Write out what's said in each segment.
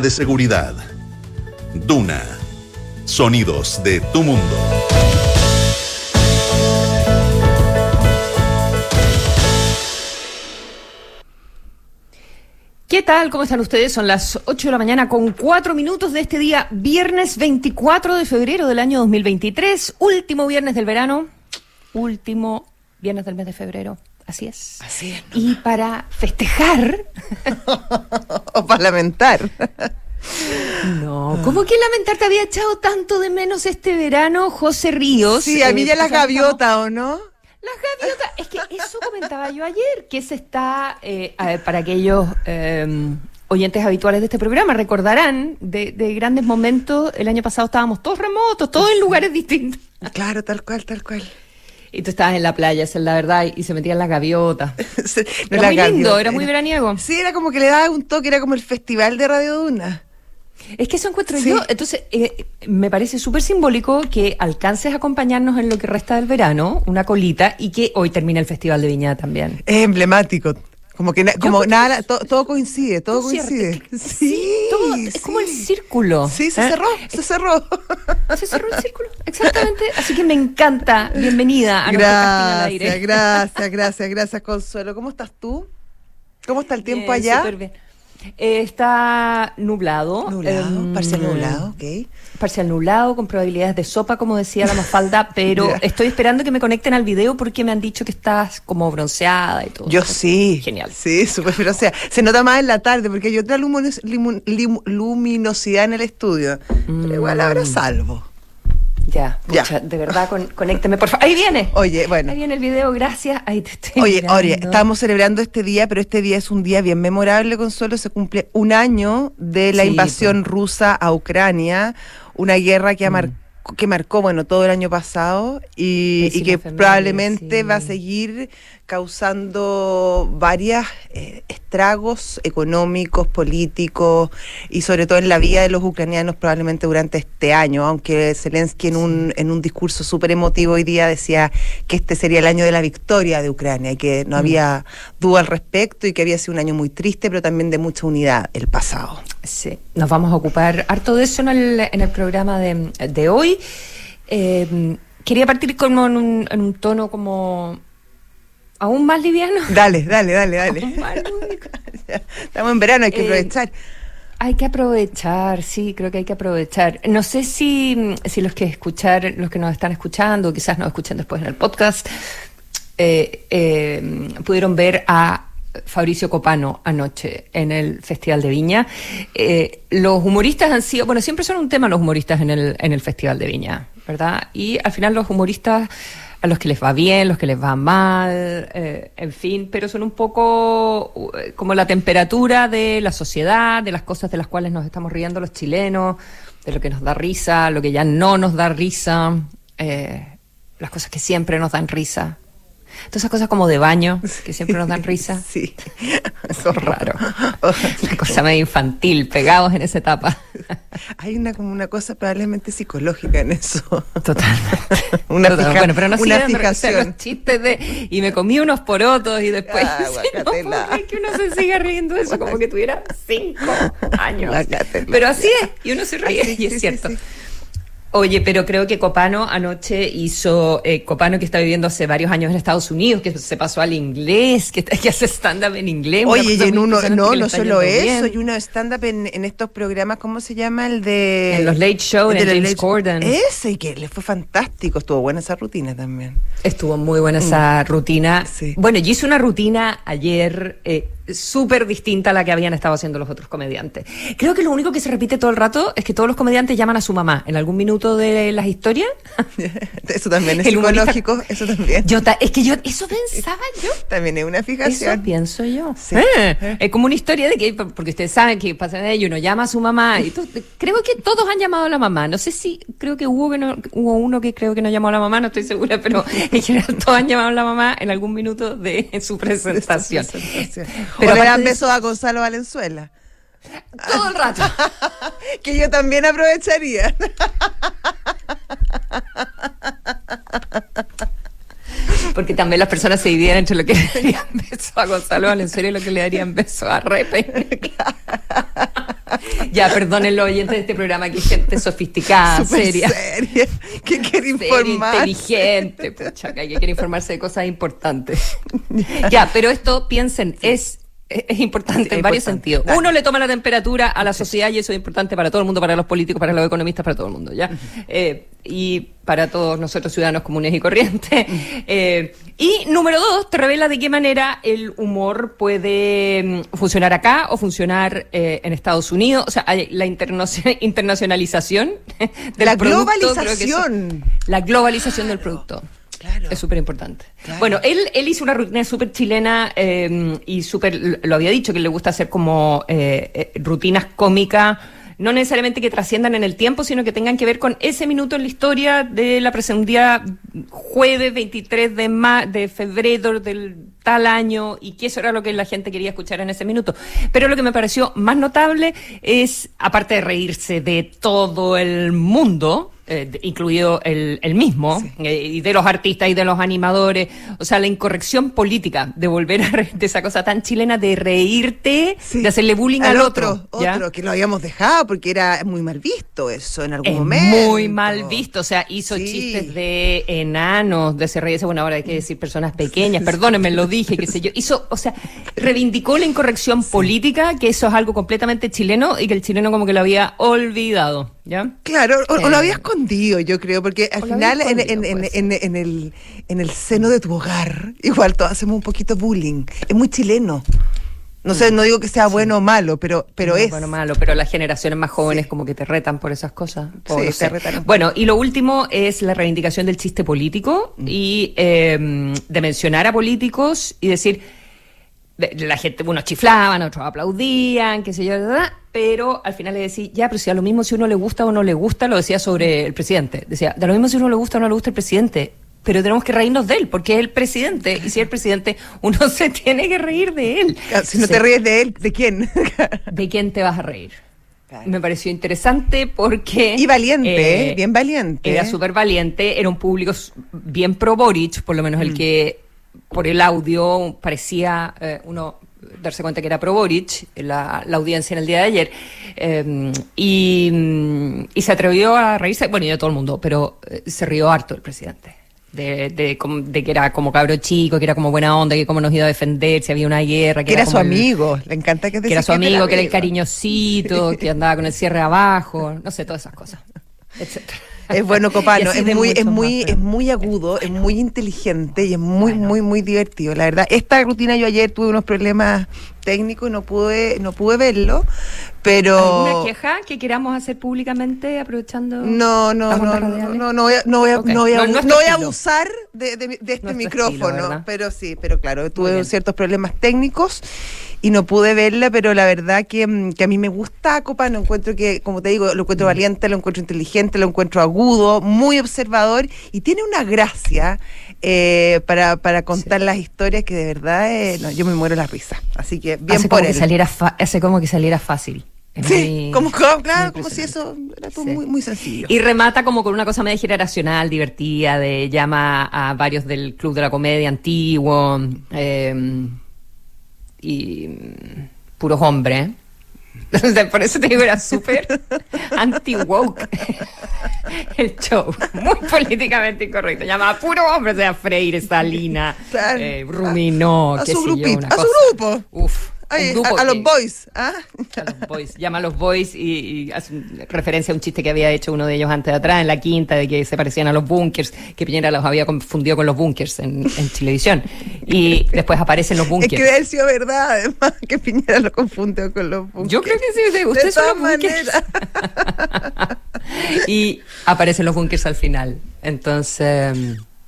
De seguridad. Duna. Sonidos de tu mundo. ¿Qué tal? ¿Cómo están ustedes? Son las 8 de la mañana con 4 minutos de este día, viernes 24 de febrero del año 2023, último viernes del verano, último viernes del mes de febrero. Así es. Así es. Y para festejar. o para lamentar. No, ¿cómo que lamentar te había echado tanto de menos este verano, José Ríos? Sí, a mí Eh, ya las pues, gaviotas, ¿o no? Las gaviotas, es que eso comentaba yo ayer, que se está, eh, a ver, para aquellos eh, oyentes habituales de este programa, recordarán de, de grandes momentos, el año pasado estábamos todos remotos, todos en lugares distintos. Claro, tal cual, tal cual. Y tú estabas en la playa, esa es la verdad, y se metían las gaviotas. Sí, no, Era muy lindo, era muy veraniego. Sí, era como que le daba un toque, era como el festival de Radio Duna. Es que eso encuentro Sí. yo. Entonces, eh, me parece súper simbólico que alcances a acompañarnos en lo que resta del verano, una colita, y que hoy termina el Festival de Viña también. Es emblemático. Como que na- como nada, to- todo coincide, todo coincide. es que- sí, todo, es como el círculo. Sí, se ¿eh? cerró, se cerró. Se cerró el círculo, exactamente. Así que me encanta. Bienvenida a al Gracias, aire. gracias, gracias, gracias, Consuelo. ¿Cómo estás tú? ¿Cómo está el tiempo Bien, allá? súper bien. Eh, está nublado. Nublado, em, parcial nublado, ok. Parcial nublado, con probabilidades de sopa, como decía la Mafalda, pero estoy esperando que me conecten al video porque me han dicho que estás como bronceada y todo. Yo sí. Genial. Sí, súper, sea, se nota más en la tarde porque hay otra luminosidad en el estudio. Pero igual ahora Mm. salvo. Ya, Ya. pucha, de verdad, con- conécteme, por favor. Ahí viene. Oye, bueno. Ahí viene el video, gracias. Ahí te estoy Oye, mirando. oye, estamos celebrando este día, pero este día es un día bien memorable, Consuelo. Se cumple un año de la Sí, invasión rusa a Ucrania, una guerra que, ha mar- que marcó, bueno, todo el año pasado y, que probablemente sí. va a seguir causando varios estragos económicos, políticos y sobre todo en la vida de los ucranianos probablemente durante este año, aunque Zelensky en un, en un discurso súper emotivo hoy día decía que este sería el año de la victoria de Ucrania y que no había duda al respecto y que había sido un año muy triste, pero también de mucha unidad el pasado. Sí, nos vamos a ocupar harto de eso en el, en el programa de, de hoy. Eh, quería partir como en un, en un tono como aún más liviano. Dale, dale, dale, dale. Estamos en verano, hay que Eh, aprovechar. Hay que aprovechar, sí, creo que hay que aprovechar. No sé si, si los que escuchar, los que nos están escuchando, quizás nos escuchen después en el podcast, eh, eh, pudieron ver a Fabricio Copano anoche en el Festival de Viña. Eh, los humoristas han sido, bueno, siempre son un tema los humoristas en el, en el Festival de Viña, ¿verdad? Y al final los humoristas a los que les va bien, los que les va mal, eh, en fin, pero son un poco eh, como la temperatura de la sociedad, de las cosas de las cuales nos estamos riendo los chilenos, de lo que nos da risa, lo que ya no nos da risa, las cosas que siempre nos dan risa. Todas esas cosas como de baño, que siempre nos dan risa. Sí. Eso es raro. Una cosa medio infantil, pegados en esa etapa. Hay una como una cosa probablemente psicológica en eso. Totalmente. Una Total- fija- bueno, pero no una o sea, fijación. los chistes de y me comí unos porotos y después Ah, sí, no que uno se siga riendo eso como que tuviera cinco años. Guacatela. Pero así es, y uno se ríe, Sí, y es sí, sí, cierto. sí. Oye, pero creo que Copano anoche hizo, eh, Copano que está viviendo hace varios años en Estados Unidos, que se pasó al inglés, que, que hace stand-up en inglés. Oye, y en uno, no, no solo eso, bien. y uno stand-up en, en estos programas, ¿cómo se llama? El de... En los Late Show, el de James Late- Corden. Ese, y que le fue fantástico, estuvo buena esa rutina también. Estuvo muy buena esa rutina. Mm. Sí. Bueno, yo hice una rutina ayer eh, súper distinta a la que habían estado haciendo los otros comediantes. Creo que lo único que se repite todo el rato es que todos los comediantes llaman a su mamá en algún minuto de las historias. Eso también es El humorista- psicológico, eso también. Yo ta- es que yo eso pensaba yo. También es una Eso fijación. pienso yo. Sí. Eh, es como una historia de que, porque ustedes saben que pasa de ello, uno llama a su mamá. Y creo que todos han llamado a la mamá. No sé si, creo que hubo, que no, hubo uno que creo que no llamó a la mamá, no estoy segura, pero en general todos han llamado a la mamá en algún minuto de su presentación. Presentación. Pero o le dan besos a Gonzalo Valenzuela. Todo el rato. Que yo también aprovecharía. Porque también las personas se dividían entre lo que le darían beso a Gonzalo Valenzuela y lo que le darían beso a Repe. ya, perdonen los oyentes de este programa, que hay gente sofisticada, seria. seria, que quiere seria, informar. inteligente, pucha, que quiere informarse de cosas importantes. ya, pero esto, piensen, es es importante Sí, en varios importante. sentidos. Dale. Uno le toma la temperatura a la sociedad y eso es importante para todo el mundo, para los políticos, para los economistas, para todo el mundo, ¿ya? Eh, y para todos nosotros ciudadanos comunes y corrientes. Eh, y número dos, te revela de qué manera el humor puede mm, funcionar acá o funcionar eh, en Estados Unidos. O sea, hay la internacionalización de La globalización. la globalización del producto. Claro. Es súper importante. Claro. Bueno, él, él hizo una rutina súper chilena eh, y súper, lo había dicho, que le gusta hacer como eh, eh, rutinas cómicas, no necesariamente que trasciendan en el tiempo, sino que tengan que ver con ese minuto en la historia de la día jueves 23 de, ma de febrero del tal año y que eso era lo que la gente quería escuchar en ese minuto. Pero lo que me pareció más notable es, aparte de reírse de todo el mundo, eh, incluido el, el mismo, eh, y de los artistas y de los animadores, o sea, la incorrección política de volver a de esa cosa tan chilena de reírte, Sí. de hacerle bullying al, otro. ¿ya? otro, que lo habíamos dejado porque era muy mal visto eso en algún Es momento. muy mal visto, o sea, hizo Sí. chistes de enanos, de se reírse, bueno, ahora hay que decir personas pequeñas, perdónenme, lo dije, qué sé yo. Hizo, o sea, reivindicó la incorrección política, que eso es algo completamente chileno y que el chileno como que lo había olvidado, ¿ya? Claro, o, o Eh. lo había escondido, yo creo, porque al final en, en- en- en- el, en el seno de tu hogar, igual todos hacemos un poquito bullying. Es muy chileno. No sé, no digo que sea bueno o malo, pero, pero No, es. Bueno, malo, pero las generaciones más jóvenes Sí. como que te retan por esas cosas. Sí, no te sé. retan un Bueno, y lo último es la reivindicación del chiste político Mm. y eh, de mencionar a políticos y decir, de- la gente, unos chiflaban, otros aplaudían, qué sé yo, ¿verdad? Pero al final le decía, ya, pero si a lo mismo si uno le gusta o no le gusta, lo decía sobre el presidente. Decía, da lo mismo si uno le gusta o no le gusta el presidente, pero tenemos que reírnos de él, porque es el presidente, y si es el presidente, uno se tiene que reír de él. Si no te ríes de él, ¿de quién? ¿De quién te vas a reír? Claro. Me pareció interesante porque... y valiente, eh, ¿eh? bien valiente. Era súper valiente, era un público bien pro Boric, por lo menos Mm. el que por el audio parecía eh, uno darse cuenta que era pro Boric, la, la audiencia en el día de ayer, eh, y, y se atrevió a reírse, bueno, y de todo el mundo, pero eh, se rió harto el presidente. De, de, de que era como cabro chico, que era como buena onda, que cómo nos iba a defender, si había una guerra. que era su el- amigo. Le encanta que que era su amigo, que era el cariñosito, que andaba con el cierre abajo, no sé, todas esas cosas, etcétera. Es bueno, Copano, es muy, es muy, es muy agudo, es muy inteligente y es muy, Bueno. muy, muy divertido. La verdad, esta rutina yo ayer tuve unos problemas técnicos y no pude, no pude verlo, pero ¿Alguna queja que queramos hacer públicamente aprovechando? no, no, no, no, no, no voy a, no voy a, Ok. no voy a, No, abu- nuestro no voy a estilo. abusar de, de de este Nuestro micrófono, pero sí, pero claro, tuve ciertos problemas técnicos y no pude verla, pero la verdad que, mm, que a mí me gusta Copano, encuentro que, como te digo, lo Mm. encuentro valiente, lo encuentro inteligente, lo encuentro agudo, muy observador y tiene una gracia eh, para, para contar las historias que de verdad, eh, no, yo me muero la risa. Así que bien hace por como él. que saliera hace como que saliera fácil. Es Sí, muy- como, claro, como si eso era todo Sí. muy, muy sencillo. Y remata como con una cosa medio generacional, divertida, de llama a varios del Club de la Comedia antiguo, eh, y puros hombres. Por eso te digo, era súper anti-woke el show. Muy políticamente incorrecto. Llamaba puro hombre, o sea, Freire, Salina, Claro. eh, Ruminó, A- a qué su sé yo, una a su grupo. Uf, Ay, un grupo a, a los que- boys, ¿ah? a los boys, llama a los boys y, y hace referencia a un chiste que había hecho uno de ellos antes de atrás, en la quinta, de que se parecían a los bunkers, que Piñera los había confundido con los bunkers en, en Chilevisión. Y después aparecen los Es bunkers. que debe haber sido verdad, además, que Piñera lo confundió con los bunkers. Yo creo que sí, sí, De ustedes son los bunkers. y aparecen los bunkers al final. Entonces,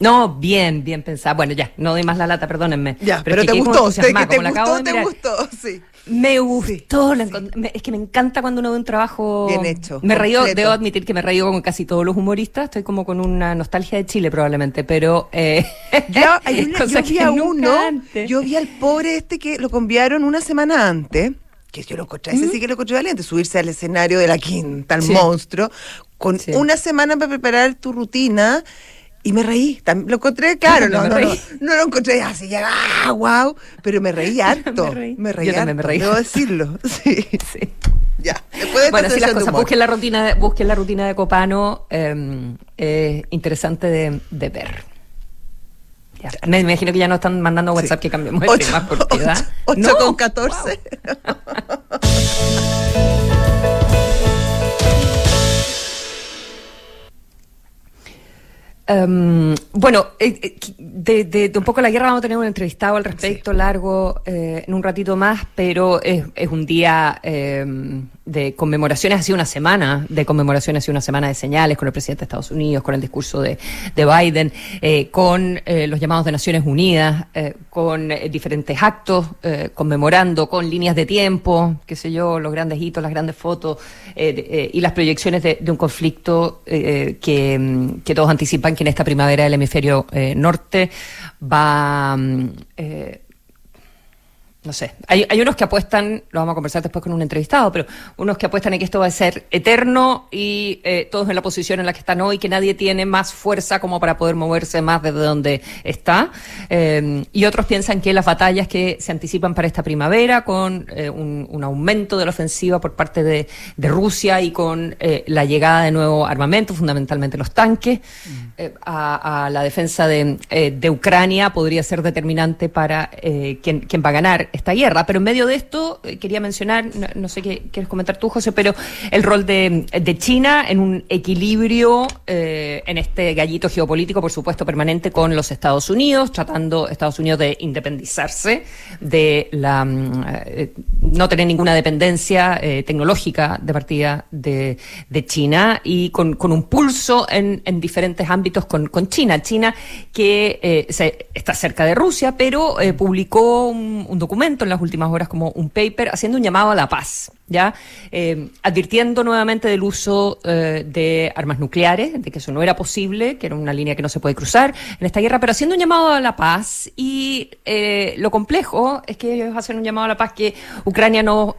no, bien, bien pensado. Bueno, ya, no doy más la lata, perdónenme. Ya, pero, te gustó, te, que te como gustó, te mirar. gustó, sí. Me gustó, Sí, me- es que me encanta cuando uno ve un trabajo Bien hecho, Me reío, debo admitir que me reío con casi todos los humoristas, estoy como con una nostalgia de Chile probablemente, pero eh, Yo, hay una- cosa yo vi a uno, antes. yo vi al pobre este que lo conviaron una semana antes, que yo lo encontré, ese sí que lo encontré valiente, subirse al escenario de la quinta, al Sí. monstruo, con una semana para preparar tu rutina. Y me reí, lo encontré, claro, no, no, no, no lo encontré así, ya, ah, wow, pero me reí harto, Me reí. me reí Yo también me reí. debo decirlo, sí. Sí. Ya. bueno, si las cosas, busquen la rutina de, busquen la rutina de Copano, eh, interesante de, de ver. Ya. Me imagino que ya no están mandando WhatsApp que cambiemos el tema porque 8, no. con 14. Um, bueno, eh, eh, de, de, de, un poco la guerra vamos a tener un entrevistado al respecto sí. largo eh, en un ratito más, pero es, es un día eh, de conmemoraciones, ha sido una semana de conmemoraciones, ha sido una semana de señales con el presidente de Estados Unidos, con el discurso de, de Biden, eh, con eh, los llamados de Naciones Unidas, con diferentes actos conmemorando, con líneas de tiempo, qué sé yo, los grandes hitos, las grandes fotos y las proyecciones de, de un conflicto que, que todos anticipan que en esta primavera del hemisferio eh, norte va eh, no sé, hay, hay, unos que apuestan, lo vamos a conversar después con un entrevistado, pero unos que apuestan en que esto va a ser eterno y eh, todos en la posición en la que están hoy, que nadie tiene más fuerza como para poder moverse más desde donde está. Eh, y otros piensan que las batallas que se anticipan para esta primavera, con eh, un, un, aumento de la ofensiva por parte de, de Rusia y con eh, la llegada de nuevo armamento, fundamentalmente los tanques, mm. a, a, la defensa de, de, Ucrania, podría ser determinante para quién, quién va a ganar esta guerra. Pero en medio de esto, eh, quería mencionar, no, sé qué quieres comentar tú, José, pero el rol de, China en un equilibrio eh, en este gallito geopolítico, por supuesto, permanente con los Estados Unidos, tratando Estados Unidos de independizarse, de la eh, no tener ninguna dependencia tecnológica de partida de, China y con, un pulso en, en diferentes ámbitos con, China. China que se, está cerca de Rusia, pero publicó un documento en las últimas horas como un paper haciendo un llamado a la paz, ya eh, advirtiendo nuevamente del uso eh, de armas nucleares, de que eso no era posible, que era una línea que no se puede cruzar en esta guerra, pero haciendo un llamado a la paz y eh, lo complejo es que ellos hacen un llamado a la paz que Ucrania no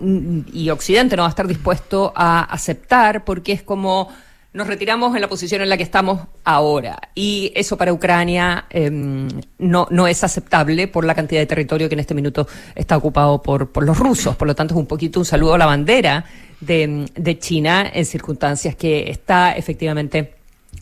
y Occidente no va a estar dispuesto a aceptar porque es como nos retiramos en la posición en la que estamos ahora. Y eso para Ucrania eh, no, no es aceptable por la cantidad de territorio que en este minuto está ocupado por, por los rusos. Por lo tanto, es un poquito un saludo a la bandera de, de China en circunstancias que está efectivamente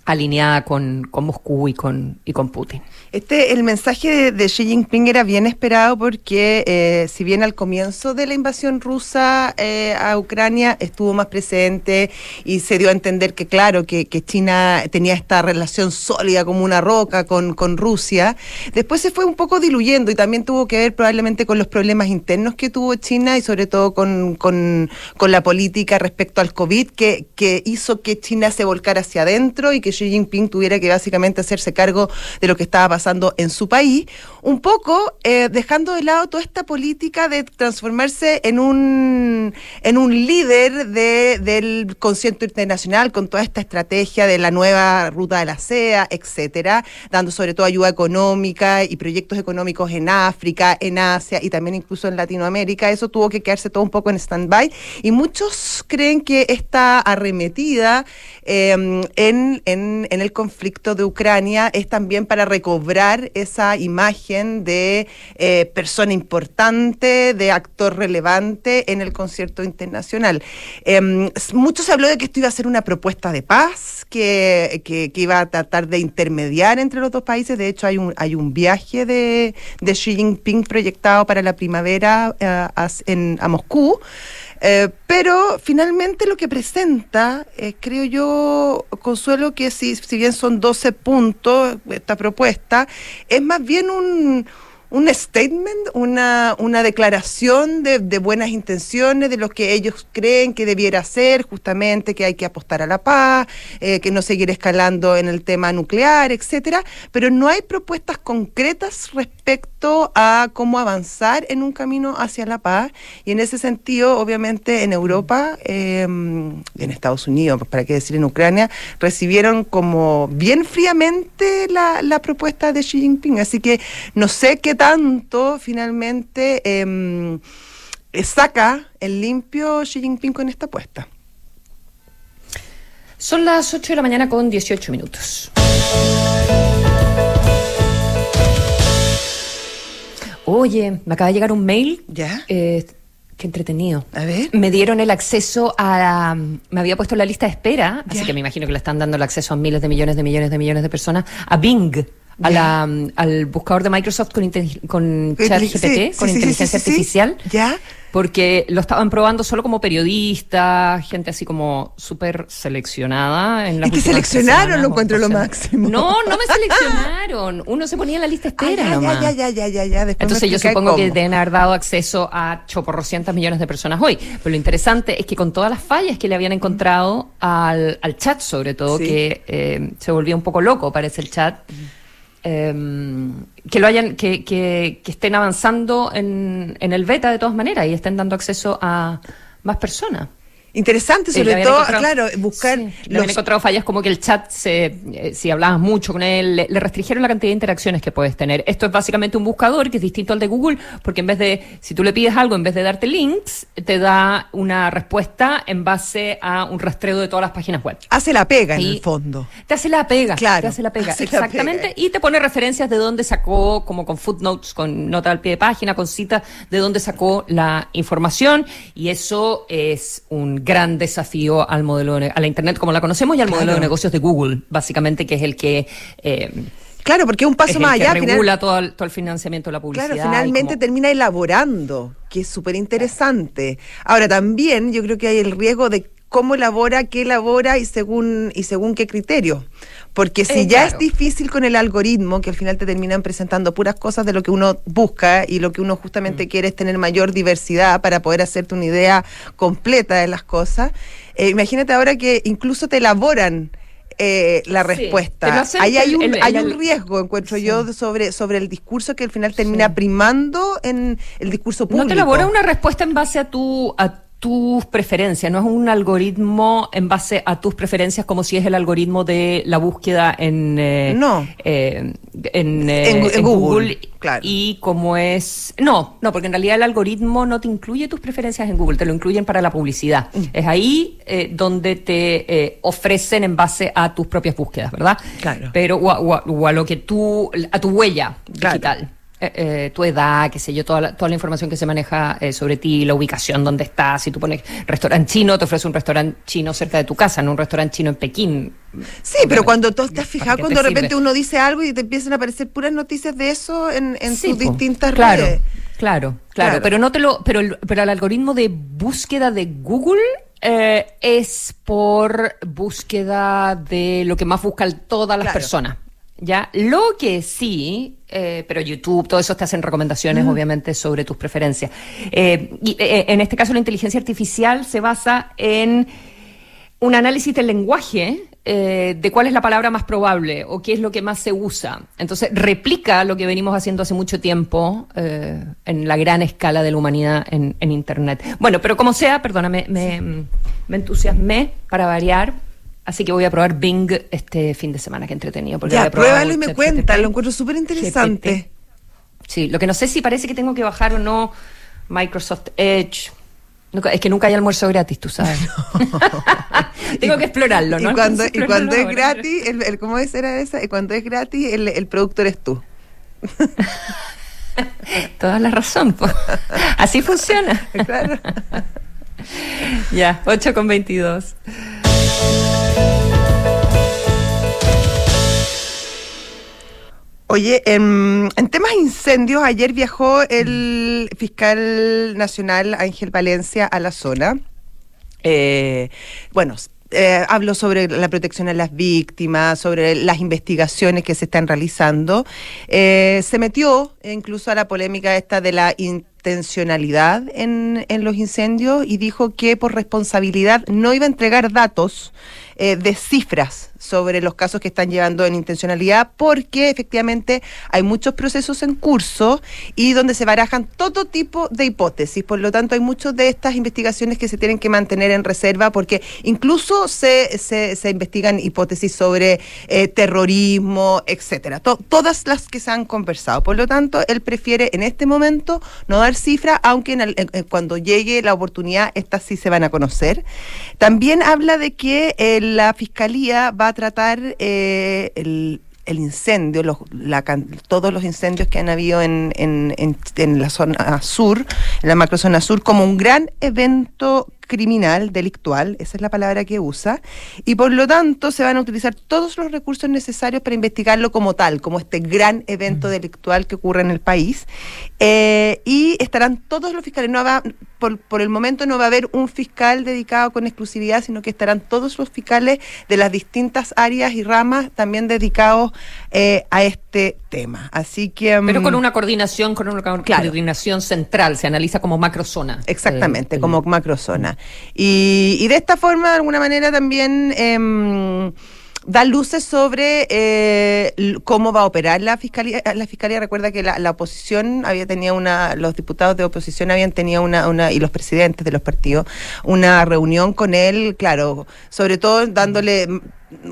alineada con, con Moscú y con, y con Putin. Este, el mensaje de, Xi Jinping era bien esperado porque, eh, si bien al comienzo de la invasión rusa eh, a Ucrania estuvo más presente y se dio a entender que, claro, que, que, China tenía esta relación sólida como una roca con, con Rusia, después se fue un poco diluyendo y también tuvo que ver probablemente con los problemas internos que tuvo China y sobre todo con, con, con la política respecto al COVID que, que hizo que China se volcara hacia adentro y que Xi Jinping tuviera que básicamente hacerse cargo de lo que estaba pasando en su país, un poco eh, dejando de lado toda esta política de transformarse en un, en un líder de, del concierto internacional con toda esta estrategia de la nueva ruta de la seda, etcétera, dando sobre todo ayuda económica y proyectos económicos en África, en Asia y también incluso en Latinoamérica. Eso tuvo que quedarse todo un poco en stand-by y muchos creen que esta arremetida eh, en, en el conflicto de Ucrania es también para recobrar esa imagen de eh, persona importante, de actor relevante en el concierto internacional. Eh, mucho se habló de que esto iba a ser una propuesta de paz, que, que, que, iba a tratar de intermediar entre los dos países. De hecho, hay un, hay un viaje de, de Xi Jinping proyectado para la primavera eh, en, a Moscú. Eh, pero finalmente lo que presenta, eh, creo yo, Consuelo, que si, si bien son 12 puntos esta propuesta, es más bien un un statement, una, una declaración de, de, buenas intenciones, de lo que ellos creen que debiera ser, justamente que hay que apostar a la paz, eh, que no seguir escalando en el tema nuclear, etcétera, pero no hay propuestas concretas respecto a cómo avanzar en un camino hacia la paz. Y en ese sentido, obviamente, en Europa, eh, en Estados Unidos, para qué decir en Ucrania, recibieron como bien fríamente la, la propuesta de Xi Jinping. Así que no sé qué tanto finalmente eh, saca el limpio Xi Jinping con esta apuesta. Son las 8 de la mañana con 18 minutos. Oye, me acaba de llegar un mail. ¿Ya? Eh, Qué entretenido. A ver. Me dieron el acceso a. Me había puesto en la lista de espera, así que me imagino que le están dando el acceso a miles de millones de millones de millones de personas, a Bing. A la, al buscador de Microsoft con, con ChatGPT, sí, con sí, inteligencia sí, artificial. Ya. Porque lo estaban probando solo como periodistas, gente así como súper seleccionada. En las que últimas seleccionaron, semanas lo encuentro lo máximo. No, no me seleccionaron. Uno se ponía en la lista de Ah, espera ya, nomás. ya, ya, ya, ya, ya. Después me Entonces yo supongo que deben haber dado acceso a choporrocientas millones de personas hoy. Pero lo interesante es que con todas las fallas que le habían encontrado al, al chat, sobre todo, que eh, se volvía un poco loco, parece el chat, eh, que lo hayan, que, que, que estén avanzando en, en el beta de todas maneras y estén dando acceso a más personas. Interesante, sobre todo, claro, buscar sí, los habían encontrado fallas como que el chat, se, eh, si hablabas mucho con él, le, le restringieron la cantidad de interacciones que puedes tener. Esto es básicamente un buscador que es distinto al de Google, porque en vez de, si tú le pides algo, en vez de darte links, te da una respuesta en base a un rastreo de todas las páginas web. hace la pega en el fondo. Te hace la pega. Claro, Te hace la pega, hace la exactamente. pega. Y te pone referencias de dónde sacó, como con footnotes, con nota al pie de página, con cita, de dónde sacó la información. Y eso es un gran desafío al modelo, a la Internet como la conocemos y al Claro. modelo de negocios de Google, básicamente, que es el que, eh, Claro, porque es un es paso el más que allá. final- regula todo el, todo el financiamiento de la publicidad. Claro, finalmente termina elaborando, que es súper interesante. Ahora, también yo creo que hay el riesgo de cómo elabora, qué elabora y según, y según qué criterio. Porque si Eh, ya claro. es difícil con el algoritmo, que al final te terminan presentando puras cosas de lo que uno busca y lo que uno justamente Mm. quiere es tener mayor diversidad para poder hacerte una idea completa de las cosas, eh, imagínate ahora que incluso te elaboran eh, la Sí, respuesta. hacen Ahí hay un, el- hay un riesgo, encuentro Sí. yo, sobre, sobre el discurso que al final termina primando en el discurso público. No te elabora una respuesta en base a tu a tus preferencias, no es un algoritmo en base a tus preferencias como si es el algoritmo de la búsqueda en eh, No. eh, en, eh, En en en Google, claro. y como es no no porque en realidad el algoritmo no te incluye tus preferencias en Google te lo incluyen para la publicidad Mm. es ahí donde te eh, ofrecen en base a tus propias búsquedas verdad Claro. pero o a, o a- o a lo que tú a tu huella Claro. digital eh, eh, tu edad, qué sé yo, toda la, toda la información que se maneja eh, sobre ti, la ubicación, dónde estás, si tú pones restaurante chino, te ofrece un restaurante chino cerca de tu casa, no un restaurante chino en Pekín. Sí, pero cuando tú estás ¿Para fijado, cuando de repente sirve? uno dice algo y te empiezan a aparecer puras noticias de eso en, en Sí, sus distintas claro, redes. Claro, claro, Claro. pero no te lo, pero el, pero el algoritmo de búsqueda de Google es por búsqueda de lo que más buscan todas las Claro. personas. Ya, lo que sí, eh, pero YouTube, todo eso te hacen recomendaciones, obviamente, sobre tus preferencias. Eh, y eh, en este caso, la inteligencia artificial se basa en un análisis del lenguaje de cuál es la palabra más probable o qué es lo que más se usa. Entonces, replica lo que venimos haciendo hace mucho tiempo en la gran escala de la humanidad en, en Internet. Bueno, pero como sea, perdóname, me, me entusiasmé para variar. Así que voy a probar Bing este fin de semana, que entretenido. porque Ya, pruébalo y me cuenta, lo encuentro súper interesante. Sí, lo que no sé si parece que tengo que bajar o no Microsoft Edge. Es que nunca hay almuerzo gratis, tú sabes. tengo que explorarlo, ¿no? Y cuando, Entonces, y cuando es ahora. gratis, el, el- ¿cómo es era esa? Y cuando es gratis, el, el productor es tú. Toda la razón. po. Así funciona. Claro. ya, 8 con 22. Oye, en, en temas incendios, ayer viajó el fiscal nacional Ángel Valencia a la zona. Eh, bueno, eh, habló sobre la protección a las víctimas, sobre las investigaciones que se están realizando. Eh, se metió incluso a la polémica esta de la intencionalidad en, en los incendios y dijo que por responsabilidad no iba a entregar datos eh, de cifras sobre los casos que están llevando en intencionalidad porque efectivamente hay muchos procesos en curso y donde se barajan todo tipo de hipótesis. Por lo tanto, hay muchas de estas investigaciones que se tienen que mantener en reserva porque incluso se, se, se investigan hipótesis sobre eh, terrorismo, etcétera. To- todas las que se han conversado. Por lo tanto, él prefiere en este momento no dar cifras, aunque el- cuando llegue la oportunidad, estas sí se van a conocer. También habla de que eh, la fiscalía va a tratar eh, el el incendio, los, la, todos los incendios que han habido en, en, en, en la zona sur, en la macrozona sur, como un gran evento criminal, delictual, esa es la palabra que usa, y por lo tanto se van a utilizar todos los recursos necesarios para investigarlo como tal, como este gran evento delictual que ocurre en el país, eh, y estarán todos los fiscales, no va, por, por, el momento no va a haber un fiscal dedicado con exclusividad, sino que estarán todos los fiscales de las distintas áreas y ramas también dedicados eh, a este tema. Así que... Pero con mm, una coordinación, con una coordinación central, se analiza como macrozona. Exactamente, eh, como macrozona. Y, y, de esta forma, de alguna manera, también... Eh, da luces sobre eh, cómo va a operar la fiscalía. La fiscalía recuerda que la, la, oposición había tenido una, los diputados de oposición habían tenido una, una, y los presidentes de los partidos, una reunión con él, claro, sobre todo dándole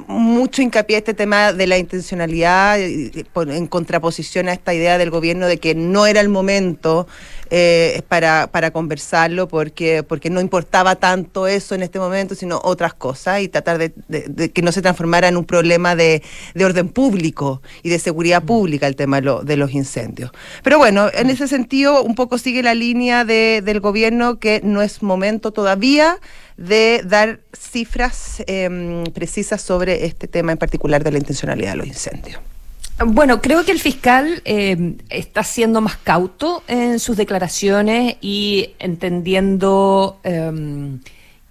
mucho hincapié a este tema de la intencionalidad en contraposición a esta idea del gobierno de que no era el momento eh, para, para conversarlo porque, porque no importaba tanto eso en este momento, sino otras cosas y tratar de, de, que no se transformara en un problema de, de, orden público y de seguridad mm. pública el tema de, lo, de los incendios. Pero bueno, en ese sentido un poco sigue la línea del gobierno que no es momento todavía de dar cifras eh, precisas sobre este tema en particular de la intencionalidad de los incendios. Bueno, creo que el fiscal eh, está siendo más cauto en sus declaraciones y entendiendo eh,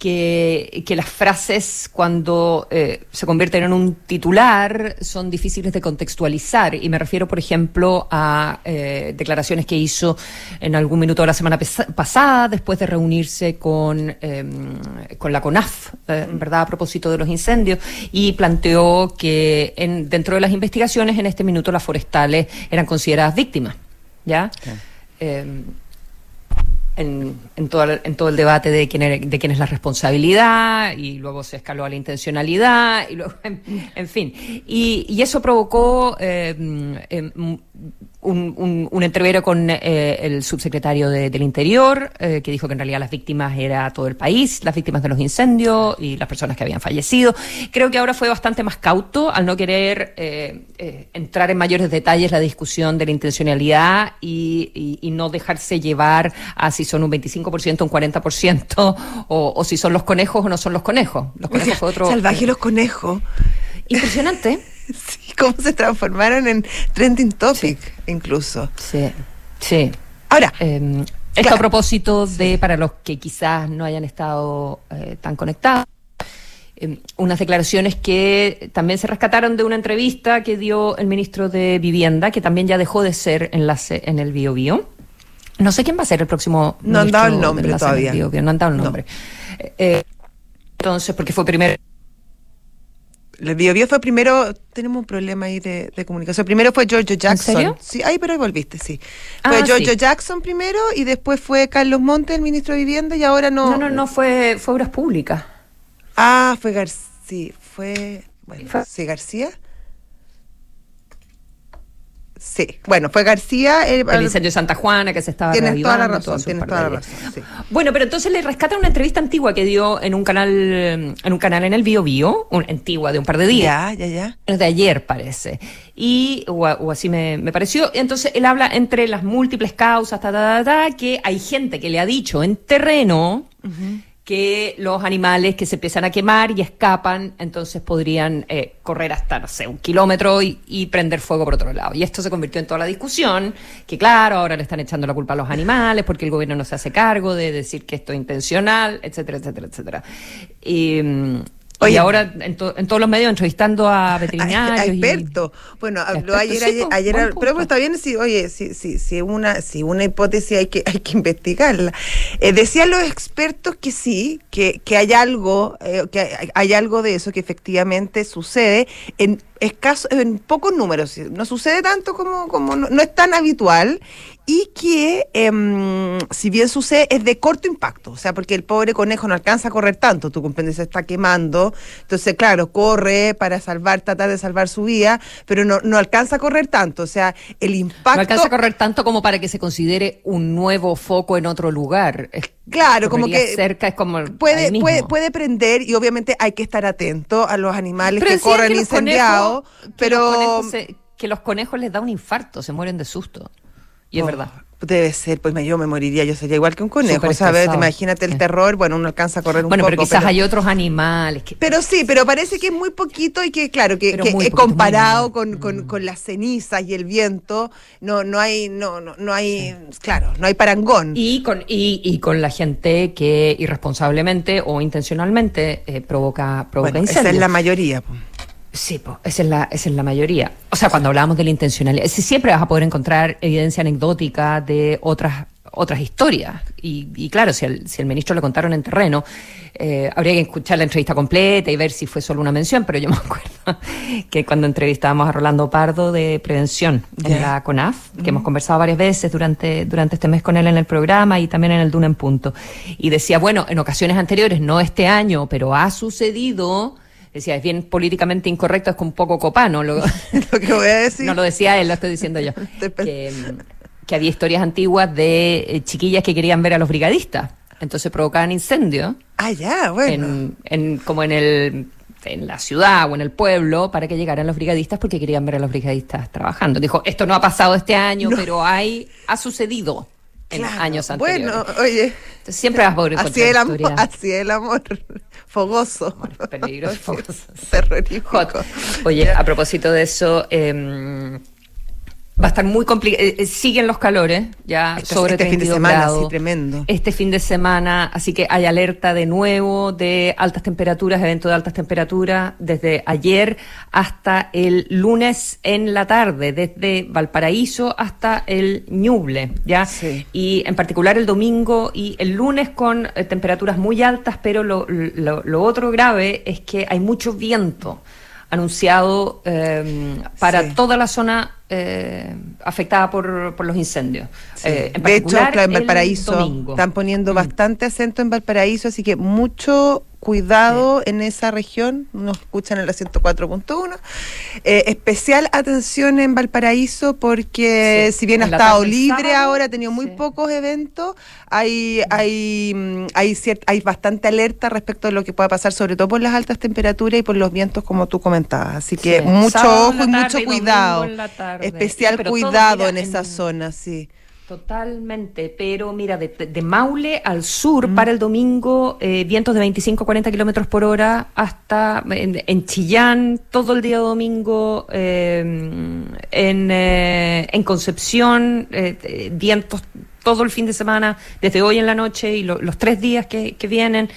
que, las frases cuando eh, se convierten en un titular son difíciles de contextualizar. Y me refiero, por ejemplo, a eh, declaraciones que hizo en algún minuto de la semana pasada, después de reunirse con, em, con la CONAF, eh, ¿verdad?, a propósito de los incendios, y planteó que en, dentro de las investigaciones, en este minuto, las forestales eran consideradas víctimas. ¿Ya? Em, en, en, todo, el, en todo el debate de quién, de quién es la responsabilidad y luego se escaló a la intencionalidad y luego, en, fin. Y, y, eso provocó eh, eh, un, un, un entrevero con eh, el subsecretario de, del Interior, eh, que dijo que en realidad las víctimas era todo el país, las víctimas de los incendios y las personas que habían fallecido. Creo que ahora fue bastante más cauto al no querer eh, eh entrar en mayores detalles la discusión de la intencionalidad y, y, y no dejarse llevar a si son un 25%, un 40%, o, o si son los conejos o no son los conejos. Los conejos fue otro. Salvaje los conejos. Impresionante. Sí, cómo se transformaron en trending topic, sí. incluso. Sí, sí. Ahora, eh, esto claro. a propósito de, para los que quizás no hayan estado eh, tan conectados, eh, unas declaraciones que también se rescataron de una entrevista que dio el ministro de Vivienda, que también ya dejó de ser enlace en el Bio Bio. No sé quién va a ser el próximo. No han dado el nombre todavía. Bio Bio, no han dado el nombre. No. Eh, entonces, porque fue primero el Bio, Bio fue primero, tenemos un problema ahí de, de, comunicación. Primero fue Giorgio Jackson. ¿En serio? Sí, ahí pero ahí volviste, sí. Fue ah, Giorgio sí. Jackson primero y después fue Carlos Monte, el ministro de Vivienda, y ahora no. No, no, no, fue, fue Obras Públicas. Ah, fue García. Fue. Bueno, ¿Fue? sí, García. Sí, bueno, fue García. El, el incendio de Santa Juana que se estaba Tienes toda la razón, tienes toda la razón. Sí. Bueno, pero entonces le rescatan una entrevista antigua que dio en un canal en un canal en el Bio Bio, un, antigua de un par de días. Ya, ya, ya. De ayer, parece. Y, o, o así me, me, pareció. Entonces él habla entre las múltiples causas, ta, ta, ta, ta, que hay gente que le ha dicho en terreno. Uh -huh que los animales que se empiezan a quemar y escapan, entonces podrían eh, correr hasta, no sé, un kilómetro y, y, prender fuego por otro lado. Y esto se convirtió en toda la discusión, que claro, ahora le están echando la culpa a los animales porque el gobierno no se hace cargo de decir que esto es intencional, etcétera, etcétera, etcétera. Y, Oye, y ahora en, to, en, todos los medios entrevistando a veterinarios. A, a expertos. Y... Bueno, habló ayer, sí, ayer, ayer al, pero pues está bien si, oye, si, si, si, una, si una hipótesis hay que, hay que investigarla. Eh, decían los expertos que sí, que, que hay algo, eh, que hay, hay, algo de eso que efectivamente sucede en escaso, en pocos números. No sucede tanto como, como no, no es tan habitual y que, eh, si bien sucede, es de corto impacto. O sea, porque el pobre conejo no alcanza a correr tanto. Tú comprendes, se está quemando Entonces, claro, corre para salvar, tratar de salvar su vida, pero no, no alcanza a correr tanto. O sea, el impacto. No alcanza a correr tanto como para que se considere un nuevo foco en otro lugar. Claro, como que. cerca es como. Puede, puede, puede prender y obviamente hay que estar atento a los animales que corren incendiados, pero. que los conejos les da un infarto, se mueren de susto. Y es oh, verdad. Debe ser, pues yo me moriría, yo sería igual que un conejo, ¿sabes? Imagínate el terror, bueno, uno alcanza a correr un bueno, poco. Bueno, pero quizás hay otros animales. Que... Pero sí, pero parece que es muy poquito y que, claro, que, que comparado con, con, con, las cenizas y el viento, no, no hay, no, no, no hay, claro, no hay parangón. Y con, y, y con la gente que irresponsablemente o intencionalmente eh, provoca, provoca bueno, Esa es la mayoría. Sí, pues, esa, es la, esa es la mayoría. O sea, cuando hablamos de la intencionalidad, siempre vas a poder encontrar evidencia anecdótica de otras otras historias. Y, y claro, si al, si el ministro le contaron en terreno, eh, habría que escuchar la entrevista completa y ver si fue solo una mención, pero yo me acuerdo que cuando entrevistábamos a Rolando Pardo de Prevención en la CONAF, que hemos conversado varias veces durante, durante este mes con él en el programa y también en el Duna en Punto, y decía, bueno, en ocasiones anteriores, no este año, pero ha sucedido decía, es bien políticamente incorrecto, es un poco copano lo, lo que voy a decir. No lo decía él, lo estoy diciendo yo. que, que, había historias antiguas de eh, chiquillas que querían ver a los brigadistas. Entonces provocaban incendios. Ah, ya, bueno. En, como en el en la ciudad o en el pueblo para que llegaran los brigadistas porque querían ver a los brigadistas trabajando. Dijo, esto no ha pasado este año, pero hay, ha sucedido en años anteriores. Bueno, oye. siempre vas a poder así el amor, Así el amor fogoso. peligroso, fogoso. Terrorífico. Oye, a propósito de eso, eh, Va a estar muy complicado. Eh, eh, siguen los calores, ya este, sobre este fin de semana, Sí, tremendo. Este fin de semana, así que hay alerta de nuevo de altas temperaturas, evento de altas temperaturas, desde ayer hasta el lunes en la tarde, desde Valparaíso hasta el Ñuble, ya. Y en particular el domingo y el lunes con eh, temperaturas muy altas, pero lo, lo, lo otro grave es que hay mucho viento anunciado eh, para toda la zona eh, afectada por, por, los incendios. Eh, de hecho, en Valparaíso están poniendo mm. bastante acento en Valparaíso, así que mucho cuidado en esa región, nos escuchan en la 104.1. Eh, especial atención en Valparaíso porque si bien ha estado libre ahora, ha tenido muy pocos eventos, hay, hay, mm, hay, hay bastante alerta respecto a lo que pueda pasar, sobre todo por las altas temperaturas y por los vientos como tú comentabas. Así que mucho ojo y mucho cuidado. Especial cuidado en esa zona, sí. Totalmente, pero mira, de, Maule al sur para el domingo, eh, vientos de 25 40 kilómetros por hora hasta en, Chillán, todo el día domingo, em, en, eh, en Concepción, eh, vientos todo el fin de semana, desde hoy en la noche y los tres días que, que vienen.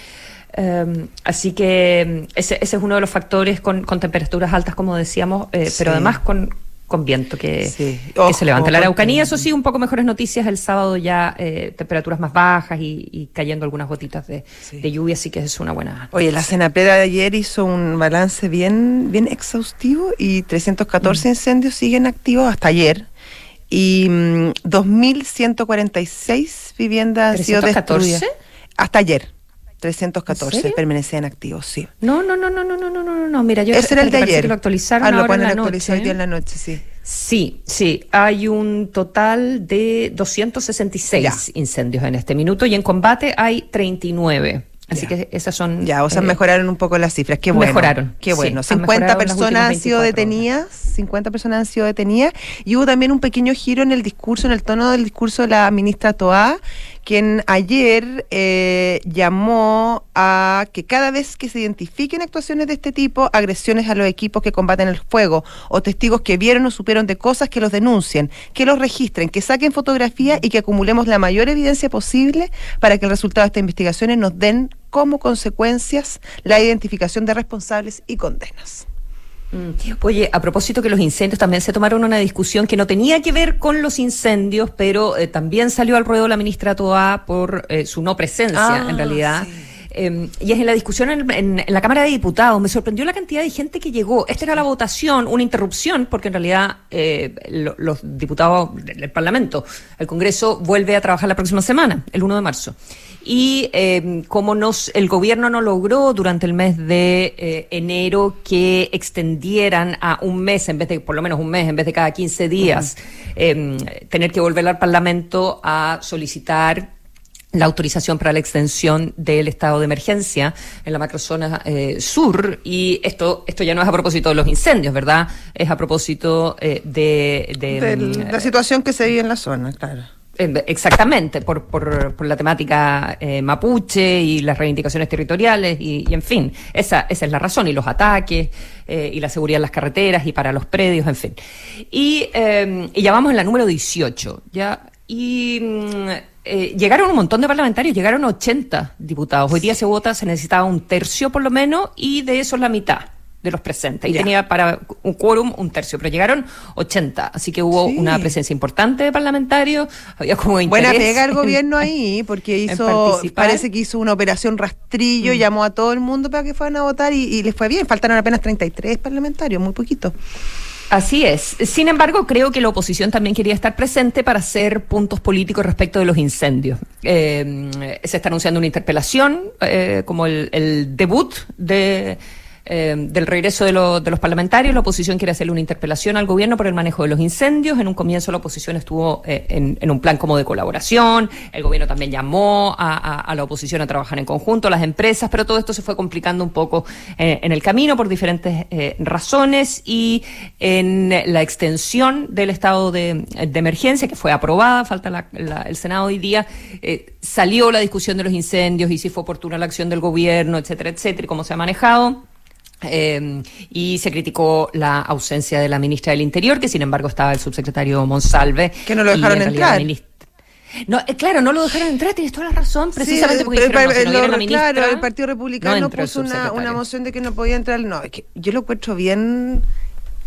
Em, así que em, ese, ese, es uno de los factores con, con temperaturas altas, como decíamos, pero además con, con viento que, se levanta. La Araucanía, eso sí, un poco mejores noticias. El sábado ya eh, temperaturas más bajas y, cayendo algunas gotitas de, lluvia, así que es una buena. Oye, la Senapeda de ayer hizo un balance bien, bien exhaustivo y 314 mm. incendios siguen activos hasta ayer. Y 2.146 mm, viviendas han sido destruidas. Hasta ayer. 314 permanecían activos, sí. No, no, no, no, no, no, no, no, no. Mira, yo Ese era el de ayer. Que lo actualizaron ah, lo ahora en hoy día en la noche, sí. Sí, sí. Hay un total de 266 incendios en este minuto y en combate hay 39. Así que esas son. Ya, o sea, eh, mejoraron un poco las cifras. Qué bueno. Mejoraron. Qué bueno. 50 personas han sido detenidas. 50 personas han sido detenidas. Y hubo también un pequeño giro en el discurso, en el tono del discurso de la ministra Toá, quien ayer eh, llamó a que cada vez que se identifiquen actuaciones de este tipo, agresiones a los equipos que combaten el fuego o testigos que vieron o supieron de cosas, que los denuncien, que los registren, que saquen fotografía y que acumulemos la mayor evidencia posible para que el resultado de estas investigaciones nos den como consecuencias la identificación de responsables y condenas. Mm. Oye, a propósito que los incendios también se tomaron una discusión que no tenía que ver con los incendios, pero eh, también salió al ruedo la ministra Toa por eh, su no presencia, en ah, realidad. Eh, y es en la discusión en, en- en la Cámara de Diputados. Me sorprendió la cantidad de gente que llegó. Esta era la votación, una interrupción, porque en realidad eh, lo- los diputados del Parlamento, el Congreso, vuelve a trabajar la próxima semana, el 1 de marzo. Y eh, como nos, el gobierno no logró durante el mes de eh, enero que extendieran a un mes, en vez de, por lo menos un mes, en vez de cada 15 días, eh, tener que volver al Parlamento a solicitar la autorización para la extensión del estado de emergencia en la macrozona eh, sur y esto esto ya no es a propósito de los incendios, ¿verdad? Es a propósito eh, de, de, De mm, la situación que se vive en la zona, claro. Exactamente, por, por, por la temática eh, mapuche y las reivindicaciones territoriales y, y, en fin, esa, esa es la razón y los ataques eh, y la seguridad en las carreteras y para los predios, en fin. Y, eh, y ya vamos en la número 18, ya, y mm, eh, llegaron un montón de parlamentarios, llegaron 80 diputados. Hoy día se vota, se necesitaba un tercio por lo menos y de eso la mitad de los presentes. Y tenía para un quórum un tercio, pero llegaron 80, así que hubo Sí. una presencia importante de parlamentarios, había como Buena interés pega el gobierno ahí, porque hizo. Mm. parece que hizo una operación rastrillo, llamó a todo el mundo para que fueran a votar y, y les fue bien. Faltaron apenas 33 parlamentarios, muy poquito. Así es. Sin embargo, creo que la oposición también quería estar presente para hacer puntos políticos respecto de los incendios. Eh, se está anunciando una interpelación eh, como el, el debut de, eh, del regreso de, lo- de los parlamentarios. La oposición quiere hacerle una interpelación al gobierno por el manejo de los incendios. En un comienzo la oposición estuvo eh, en, en un plan como de colaboración. El gobierno también llamó a, a- a la oposición a trabajar en conjunto, las empresas, pero todo esto se fue complicando un poco eh, en el camino por diferentes eh, razones y en la extensión del estado de, de emergencia que fue aprobada, falta la- la- el Senado hoy día, eh, salió la discusión de los incendios y si fue oportuna la acción del gobierno, etcétera, etcétera, y cómo se ha manejado. Eh, y se criticó la ausencia de la ministra del Interior, que sin embargo estaba el subsecretario Monsalve. Que no lo dejaron en entrar. No, eh, claro, no lo dejaron entrar, tienes toda la razón, precisamente Sí, porque el- dijeron, no, si no la ministra, claro, el Partido no Republicano puso una, una moción de que no podía entrar. No, es que yo lo encuentro bien,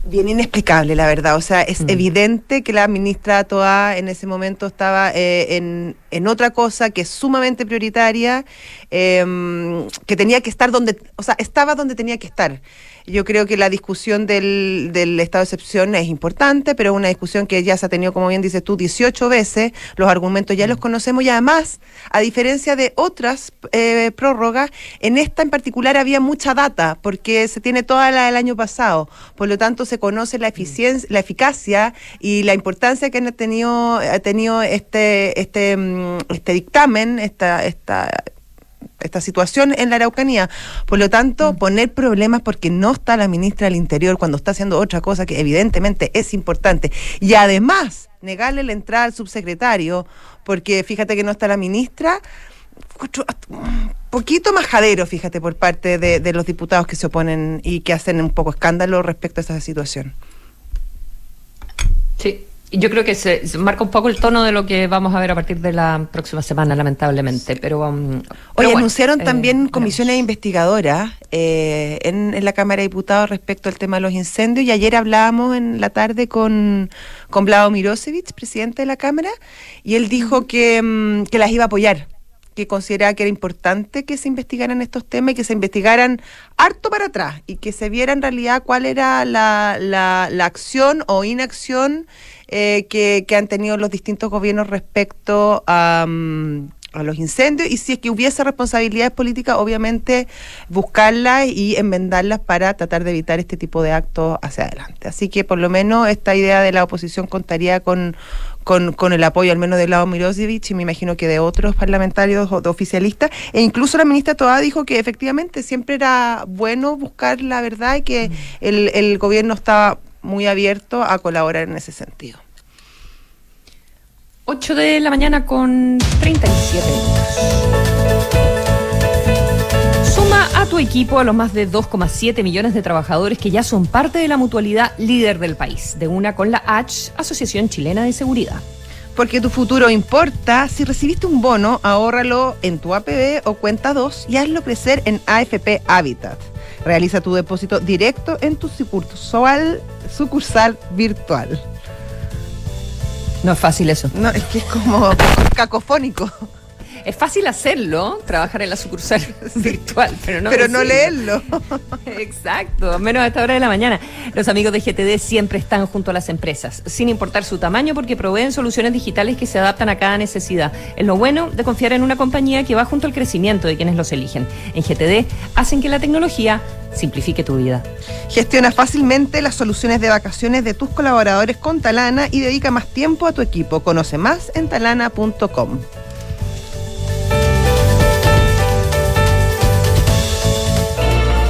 bien inexplicable, la verdad. O sea, Mm. es evidente que la ministra Toa en ese momento estaba eh, en, en otra cosa que es sumamente prioritaria, eh, que tenía que estar donde, o sea, estaba donde tenía que estar. Yo creo que la discusión del, del estado de excepción es importante, pero es una discusión que ya se ha tenido, como bien dices tú, 18 veces. Los argumentos ya los conocemos y además, a diferencia de otras eh, prórrogas, en esta en particular había mucha data porque se tiene toda la del año pasado. Por lo tanto, se conoce la eficiencia, la eficacia y la importancia que han tenido, ha tenido este, este, mm, este dictamen, esta, esta esta situación en la Araucanía. Por lo tanto, poner problemas porque no está la ministra del Interior cuando está haciendo otra cosa que evidentemente es importante. Y además, negarle la entrada al subsecretario porque fíjate que no está la ministra. Un poquito majadero, fíjate, por parte de, de los diputados que se oponen y que hacen un poco escándalo respecto a esa situación. Sí, yo creo que se, se marca un poco el tono de lo que vamos a ver a partir de la próxima semana, lamentablemente. Pero, um, Hoy pero bueno, anunciaron eh, también veremos. comisiones investigadoras eh, en, en la Cámara de Diputados respecto al tema de los incendios y ayer hablábamos en la tarde con, con Vlado Mirosevich, presidente de la Cámara, y él dijo que, mm, que las iba a apoyar que consideraba que era importante que se investigaran estos temas y que se investigaran harto para atrás y que se viera en realidad cuál era la, la, la acción o inacción eh, que, que han tenido los distintos gobiernos respecto a, mm, a los incendios y si es que hubiese responsabilidades políticas, obviamente buscarlas y enmendarlas para tratar de evitar este tipo de actos hacia adelante. Así que por lo menos esta idea de la oposición contaría con, con, con el apoyo al menos de Lado Mirosevich y me imagino que de otros parlamentarios o de oficialistas. E incluso la ministra Toá dijo que efectivamente siempre era bueno buscar la verdad y que el, el gobierno estaba muy abierto a colaborar en ese sentido. 8 de la mañana con 37 minutos. A tu equipo a los más de 2,7 millones de trabajadores que ya son parte de la mutualidad líder del país, de una con la H, Asociación Chilena de Seguridad. Porque tu futuro importa, si recibiste un bono, ahórralo en tu APB o cuenta 2 y hazlo crecer en AFP Habitat. Realiza tu depósito directo en tu sucursal, sucursal virtual. No es fácil eso. No, es que es como cacofónico. Es fácil hacerlo, trabajar en la sucursal virtual, pero no, pero no leerlo. Exacto, menos a esta hora de la mañana. Los amigos de GTD siempre están junto a las empresas, sin importar su tamaño, porque proveen soluciones digitales que se adaptan a cada necesidad. Es lo bueno de confiar en una compañía que va junto al crecimiento de quienes los eligen. En GTD hacen que la tecnología simplifique tu vida. Gestiona fácilmente las soluciones de vacaciones de tus colaboradores con Talana y dedica más tiempo a tu equipo. Conoce más en talana.com.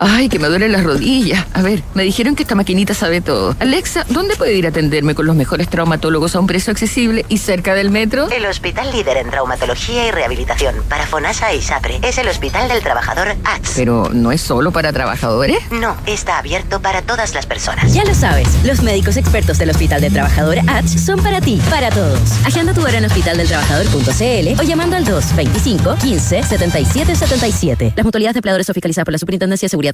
Ay, que me duelen las rodillas. A ver, me dijeron que esta maquinita sabe todo. Alexa, ¿dónde puedo ir a atenderme con los mejores traumatólogos a un precio accesible y cerca del metro? El hospital líder en traumatología y rehabilitación para FONASA y SAPRE es el Hospital del Trabajador ATS. Pero no es solo para trabajadores. No, está abierto para todas las personas. Ya lo sabes, los médicos expertos del Hospital del Trabajador ATS son para ti, para todos. Agenda tu hora en hospitaldeltrabajador.cl o llamando al 225 15 77 77. Las mutualidades de empleadores oficializadas por la Superintendencia de Seguridad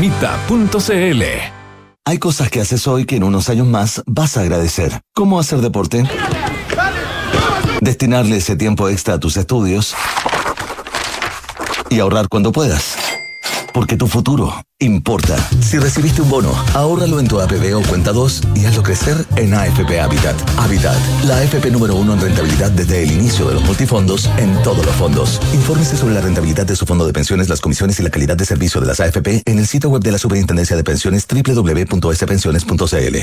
mita.cl. Hay cosas que haces hoy que en unos años más vas a agradecer. ¿Cómo hacer deporte? Destinarle ese tiempo extra a tus estudios y ahorrar cuando puedas. Porque tu futuro importa. Si recibiste un bono, ahórralo en tu APB o cuenta 2 y hazlo crecer en AFP Habitat. Habitat, la AFP número uno en rentabilidad desde el inicio de los multifondos en todos los fondos. Infórmese sobre la rentabilidad de su fondo de pensiones, las comisiones y la calidad de servicio de las AFP en el sitio web de la Superintendencia de Pensiones www.spensiones.cl.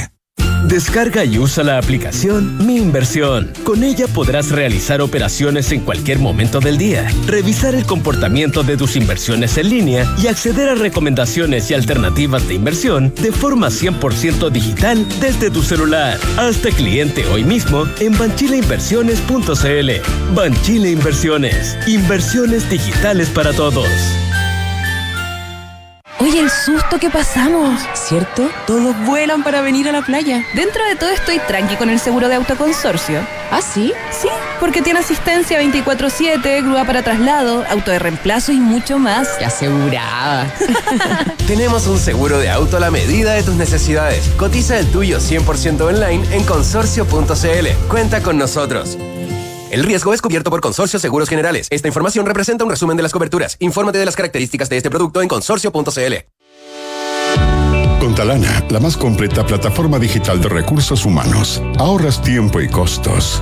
Descarga y usa la aplicación Mi Inversión. Con ella podrás realizar operaciones en cualquier momento del día, revisar el comportamiento de tus inversiones en línea y acceder a recomendaciones y alternativas de inversión de forma 100% digital desde tu celular. Hazte cliente hoy mismo en banchileinversiones.cl. Banchile Inversiones. Inversiones digitales para todos. Oye, el susto que pasamos, ¿cierto? Todos vuelan para venir a la playa. Dentro de todo estoy tranqui con el seguro de autoconsorcio. ¿Ah, sí? Sí, porque tiene asistencia 24-7, grúa para traslado, auto de reemplazo y mucho más. ¡Qué asegurada! Tenemos un seguro de auto a la medida de tus necesidades. Cotiza el tuyo 100% online en consorcio.cl. Cuenta con nosotros. El riesgo es cubierto por Consorcio Seguros Generales. Esta información representa un resumen de las coberturas. Infórmate de las características de este producto en consorcio.cl. Con Talana, la más completa plataforma digital de recursos humanos, ahorras tiempo y costos.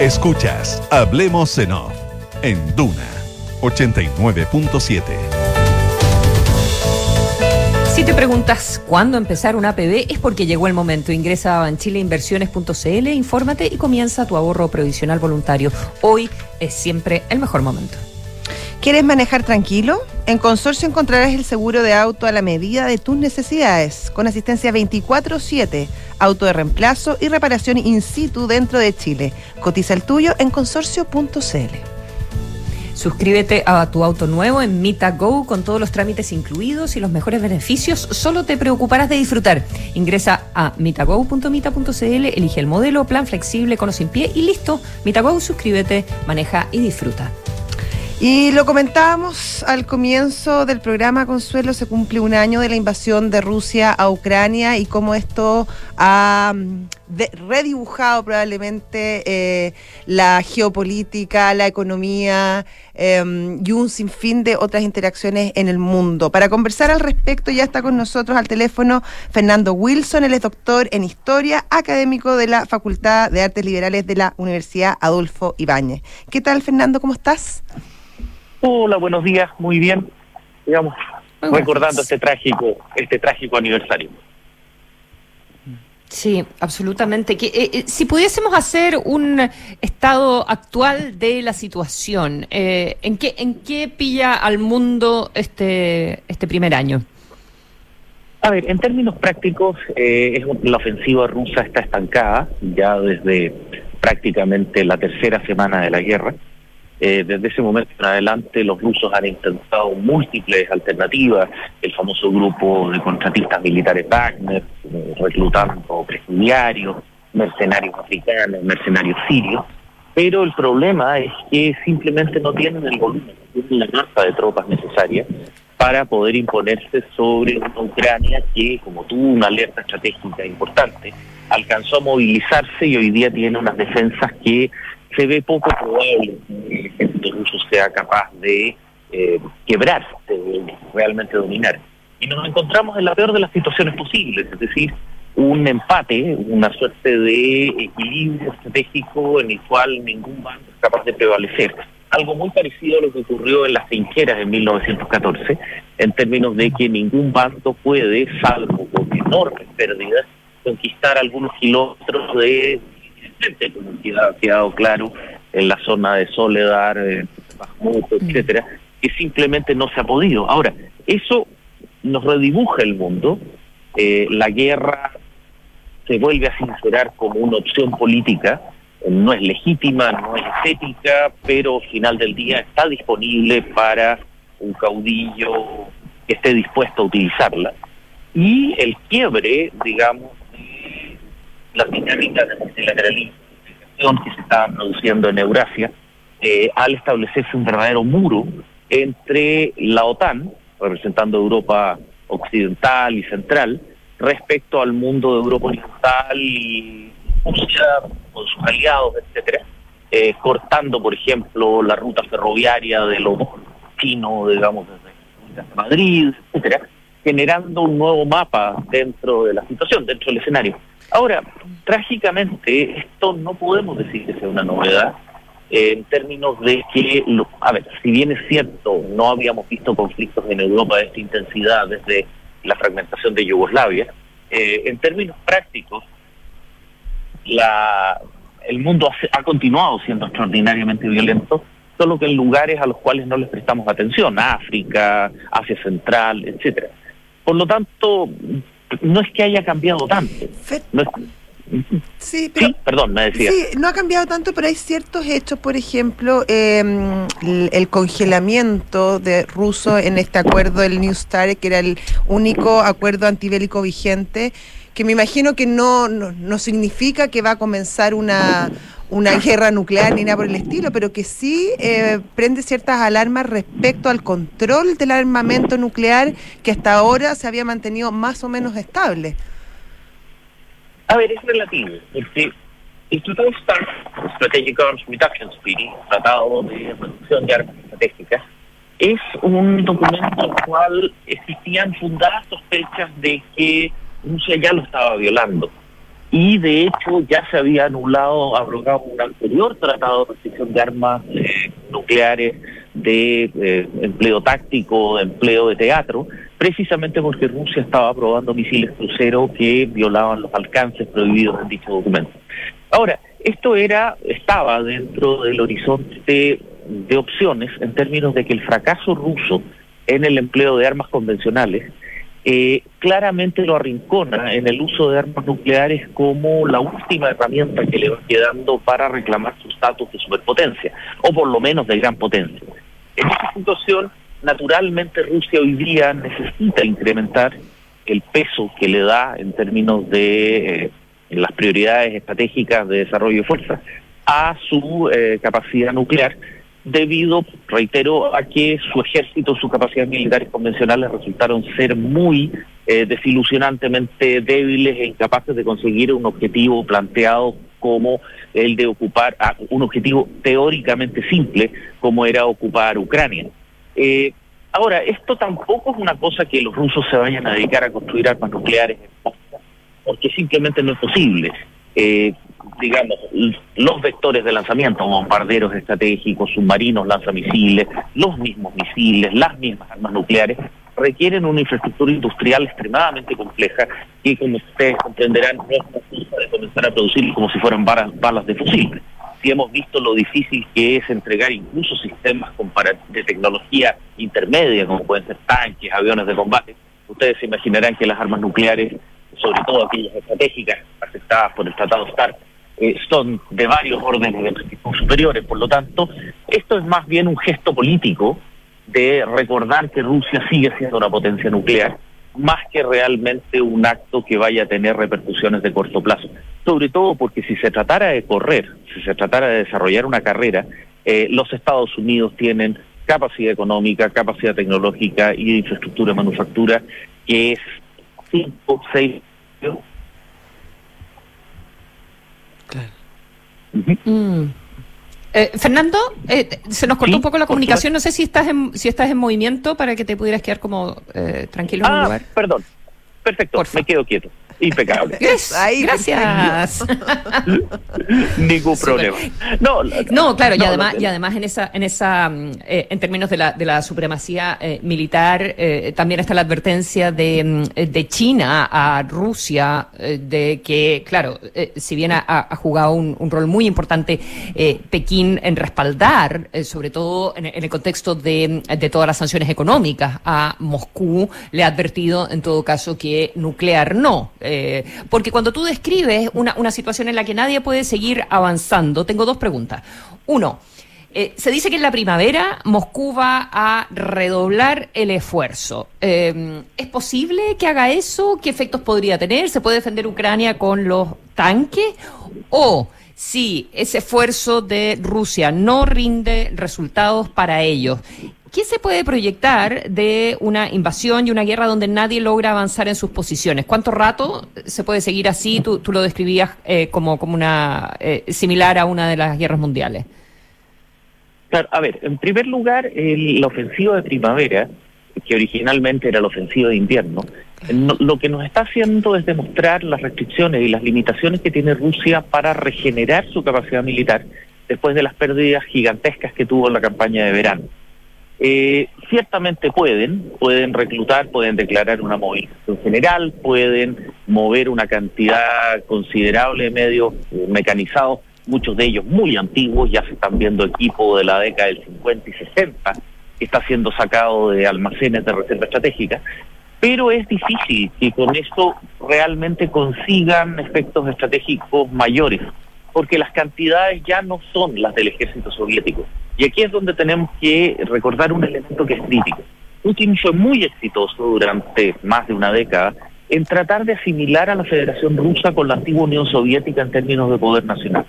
Escuchas Hablemos en Off en Duna 89.7. Si te preguntas cuándo empezar una APB es porque llegó el momento. Ingresa a banchileinversiones.cl, infórmate y comienza tu ahorro provisional voluntario. Hoy es siempre el mejor momento. ¿Quieres manejar tranquilo? En Consorcio encontrarás el seguro de auto a la medida de tus necesidades, con asistencia 24/7, auto de reemplazo y reparación in situ dentro de Chile. Cotiza el tuyo en consorcio.cl. Suscríbete a tu auto nuevo en MitaGo con todos los trámites incluidos y los mejores beneficios. Solo te preocuparás de disfrutar. Ingresa a mitago.mita.cl, elige el modelo, plan flexible con o sin pie y listo. MitaGo, suscríbete, maneja y disfruta. Y lo comentábamos al comienzo del programa, Consuelo, se cumple un año de la invasión de Rusia a Ucrania y cómo esto ha mm, redibujado probablemente eh, la geopolítica, la economía eh, y un sinfín de otras interacciones en el mundo. Para conversar al respecto ya está con nosotros al teléfono Fernando Wilson, él es doctor en Historia, académico de la Facultad de Artes Liberales de la Universidad Adolfo Ibáñez. ¿Qué tal, Fernando? ¿Cómo estás? Hola, buenos días, muy bien. Digamos, recordando este trágico, este trágico aniversario. Sí, absolutamente. Que, eh, eh, si pudiésemos hacer un estado actual de la situación, eh, ¿en, qué, ¿en qué pilla al mundo este, este primer año? A ver, en términos prácticos, eh, la ofensiva rusa está estancada ya desde prácticamente la tercera semana de la guerra. Eh, desde ese momento en adelante, los rusos han intentado múltiples alternativas, el famoso grupo de contratistas militares Wagner, reclutando presidiarios, mercenarios africanos, mercenarios sirios, pero el problema es que simplemente no tienen el volumen, no tienen la masa de tropas necesarias para poder imponerse sobre una Ucrania que, como tuvo una alerta estratégica importante, alcanzó a movilizarse y hoy día tiene unas defensas que se ve poco probable que el ejército ruso sea capaz de eh, quebrar, de realmente dominar. Y nos encontramos en la peor de las situaciones posibles, es decir, un empate, una suerte de equilibrio estratégico en el cual ningún bando es capaz de prevalecer. Algo muy parecido a lo que ocurrió en las trincheras en 1914, en términos de que ningún bando puede, salvo con enormes pérdidas, conquistar algunos kilómetros de como queda- ha quedado claro en la zona de Soledad, eh, Bakhmut, etcétera, que simplemente no se ha podido. Ahora, eso nos redibuja el mundo, eh, la guerra se vuelve a sincerar como una opción política, eh, no es legítima, no es estética, pero al final del día está disponible para un caudillo que esté dispuesto a utilizarla. Y el quiebre, digamos, las dinámicas de multilateralismo que se estaban produciendo en Eurasia, eh, al establecerse un verdadero muro entre la OTAN, representando Europa occidental y central, respecto al mundo de Europa oriental y Rusia con sus aliados, etcétera, eh, cortando, por ejemplo, la ruta ferroviaria de los chino, digamos, desde Madrid, etcétera, generando un nuevo mapa dentro de la situación, dentro del escenario. Ahora, trágicamente, esto no podemos decir que sea una novedad eh, en términos de que, a ver, si bien es cierto, no habíamos visto conflictos en Europa de esta intensidad desde la fragmentación de Yugoslavia, eh, en términos prácticos, la, el mundo ha, ha continuado siendo extraordinariamente violento, solo que en lugares a los cuales no les prestamos atención, África, Asia Central, etcétera. Por lo tanto, no es que haya cambiado tanto. No es- Sí, pero... perdón, me decía. Sí, no ha cambiado tanto, pero hay ciertos hechos, por ejemplo, eh, el, el congelamiento de ruso en este acuerdo del New START, que era el único acuerdo antibélico vigente, que me imagino que no, no, no significa que va a comenzar una, una guerra nuclear ni nada por el estilo, pero que sí eh, prende ciertas alarmas respecto al control del armamento nuclear que hasta ahora se había mantenido más o menos estable. A ver, es relativo, porque el Tratado START, Strategic Arms Reduction Treaty, Tratado de Reducción de Armas Estratégicas, es un documento al cual existían fundadas sospechas de que Rusia ya lo estaba violando. Y de hecho ya se había anulado, abrogado un anterior tratado de restricción de armas eh, nucleares, de eh, empleo táctico, de empleo de teatro, precisamente porque Rusia estaba probando misiles crucero que violaban los alcances prohibidos en dicho documento. Ahora, esto era, estaba dentro del horizonte de opciones en términos de que el fracaso ruso en el empleo de armas convencionales eh, claramente lo arrincona en el uso de armas nucleares como la última herramienta que le va quedando para reclamar su estatus de superpotencia, o por lo menos de gran potencia. En esta situación, naturalmente Rusia hoy día necesita incrementar el peso que le da en términos de eh, las prioridades estratégicas de desarrollo de fuerza a su eh, capacidad nuclear, debido, reitero, a que su ejército, sus capacidades militares convencionales resultaron ser muy eh, desilusionantemente débiles e incapaces de conseguir un objetivo planteado como el de ocupar ah, un objetivo teóricamente simple como era ocupar Ucrania. Eh, ahora, esto tampoco es una cosa que los rusos se vayan a dedicar a construir armas nucleares porque simplemente no es posible. Eh, digamos, los vectores de lanzamiento, bombarderos estratégicos, submarinos, lanzamisiles, los mismos misiles, las mismas armas nucleares, requieren una infraestructura industrial extremadamente compleja que, como ustedes comprenderán, no es posible de comenzar a producir como si fueran balas, de fusil. Si hemos visto lo difícil que es entregar incluso sistemas de tecnología intermedia, como pueden ser tanques, aviones de combate, ustedes se imaginarán que las armas nucleares, sobre todo aquellas estratégicas afectadas por el Tratado START, eh, son de varios órdenes de superiores. Por lo tanto, esto es más bien un gesto político de recordar que Rusia sigue siendo una potencia nuclear, más que realmente un acto que vaya a tener repercusiones de corto plazo. Sobre todo porque si se tratara de correr, si se tratara de desarrollar una carrera, eh, los Estados Unidos tienen capacidad económica, capacidad tecnológica y infraestructura de manufactura que es 5, 6 Mm. Eh, Fernando, eh, se nos cortó un poco la comunicación. No sé si estás en, si estás en movimiento para que te pudieras quedar como eh, tranquilo en un Ah, lugar. perdón. Perfecto, me quedo quieto. Impecable. Gracias. Ningún problema. No, No, claro, y además, y además en esa, en esa, mm, eh, en términos de la, de la supremacía eh, militar, eh, también está la advertencia de, mm, de China a Rusia eh, de que, claro, eh, si bien ha, ha jugado un, un rol muy importante eh, Pekín en respaldar, eh, sobre todo en, en el contexto de, de todas las sanciones económicas a Moscú, le ha advertido en todo caso que nuclear no. Eh, porque cuando tú describes una, una situación en la que nadie puede seguir avanzando, tengo dos preguntas. Uno, eh, se dice que en la primavera Moscú va a redoblar el esfuerzo. Eh, ¿Es posible que haga eso? ¿Qué efectos podría tener? ¿Se puede defender Ucrania con los tanques? ¿O si ese esfuerzo de Rusia no rinde resultados para ellos? ¿Qué se puede proyectar de una invasión y una guerra donde nadie logra avanzar en sus posiciones? ¿Cuánto rato se puede seguir así? Tú, lo describías eh, como, como una eh, similar a una de las guerras mundiales. Claro, a ver, en primer lugar, el- la ofensiva de primavera, que originalmente era la ofensiva de invierno, no- lo que nos está haciendo es demostrar las restricciones y las limitaciones que tiene Rusia para regenerar su capacidad militar después de las pérdidas gigantescas que tuvo en la campaña de verano. Eh, ciertamente pueden, pueden reclutar, pueden declarar una movilización general, pueden mover una cantidad considerable de medios eh, mecanizados, muchos de ellos muy antiguos, ya se están viendo equipo de la década del 50 y 60 que está siendo sacado de almacenes de reserva estratégica, pero es difícil que con esto realmente consigan efectos estratégicos mayores, porque las cantidades ya no son las del ejército soviético. Y aquí es donde tenemos que recordar un elemento que es crítico. Putin fue muy exitoso durante más de una década en tratar de asimilar a la Federación Rusa con la antigua Unión Soviética en términos de poder nacional.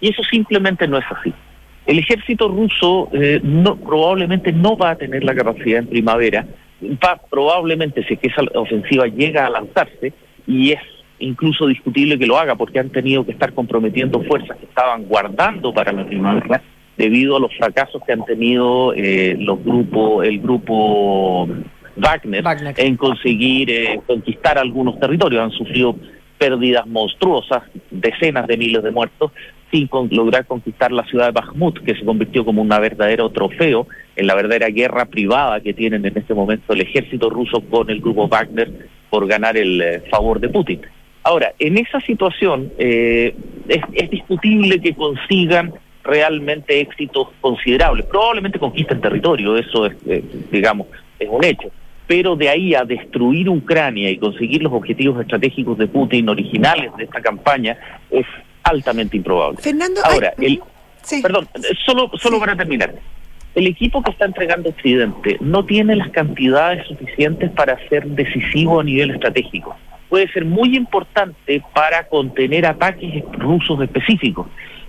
Y eso simplemente no es así. El ejército ruso eh, no, probablemente no va a tener la capacidad en primavera, va probablemente si esa ofensiva llega a lanzarse, y es incluso discutible que lo haga porque han tenido que estar comprometiendo fuerzas que estaban guardando para la primavera debido a los fracasos que han tenido eh, los grupos, el grupo Wagner, en conseguir eh, conquistar algunos territorios. Han sufrido pérdidas monstruosas, decenas de miles de muertos, sin con- lograr conquistar la ciudad de Bakhmut, que se convirtió como un verdadero trofeo en la verdadera guerra privada que tienen en este momento el ejército ruso con el grupo Wagner por ganar el eh, favor de Putin. Ahora, en esa situación eh, es, es discutible que consigan realmente éxitos considerables. Probablemente conquisten territorio, eso es, eh, digamos, es un hecho. pero de ahí a destruir Ucrania y conseguir los objetivos estratégicos de Putin originales de esta campaña es altamente improbable. Fernando, ahora, el, perdón, solo, solo para terminar. El equipo que está entregando Occidente no tiene las cantidades suficientes para ser decisivo a nivel estratégico. Puede ser muy importante para contener ataques rusos específicos,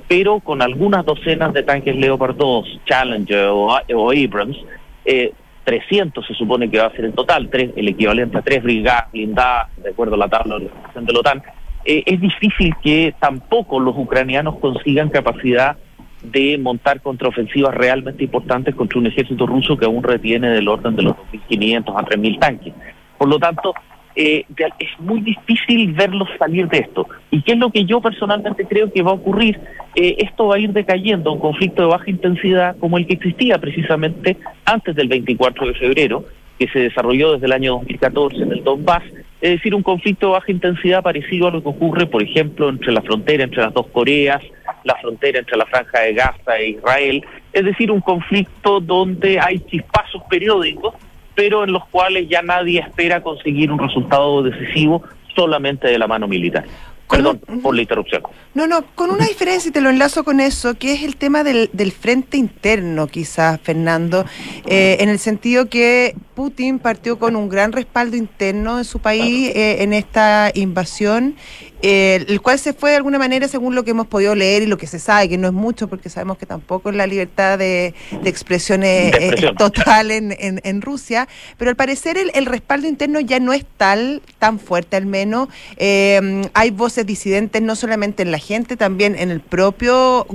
pero con algunas docenas de tanques Leopard 2, Challenger o, Abrams, eh, 300 se supone que va a ser en total, tres, el equivalente a tres brigadas blindadas, de acuerdo a la tabla de organización de la OTAN, eh, es difícil que tampoco los ucranianos consigan capacidad de montar contraofensivas realmente importantes contra un ejército ruso que aún retiene del orden de los 2.500 a 3.000 tanques. Por lo tanto, eh, es muy difícil verlos salir de esto. ¿Y qué es lo que yo personalmente creo que va a ocurrir? Eh, esto va a ir decayendo, un conflicto de baja intensidad como el que existía precisamente antes del 24 de febrero, que se desarrolló desde el año 2014 en el Donbass, es decir, un conflicto de baja intensidad parecido a lo que ocurre, por ejemplo, entre la frontera entre las dos Coreas, la frontera entre la franja de Gaza e Israel, es decir, un conflicto donde hay chispazos periódicos, pero en los cuales ya nadie espera conseguir un resultado decisivo solamente de la mano militar. Perdón por la interrupción. No, no, con una diferencia, y te lo enlazo con eso, que es el tema del, del frente interno, quizás, Fernando, eh, en el sentido que Putin partió con un gran respaldo interno en su país eh, en esta invasión eh, el cual se fue de alguna manera según lo que hemos podido leer y lo que se sabe, que no es mucho porque sabemos que tampoco es la libertad de, expresión es, total en, Rusia, pero al parecer el, respaldo interno ya no es tal, tan fuerte al menos. Hay voces disidentes no solamente en la gente, también en el propio,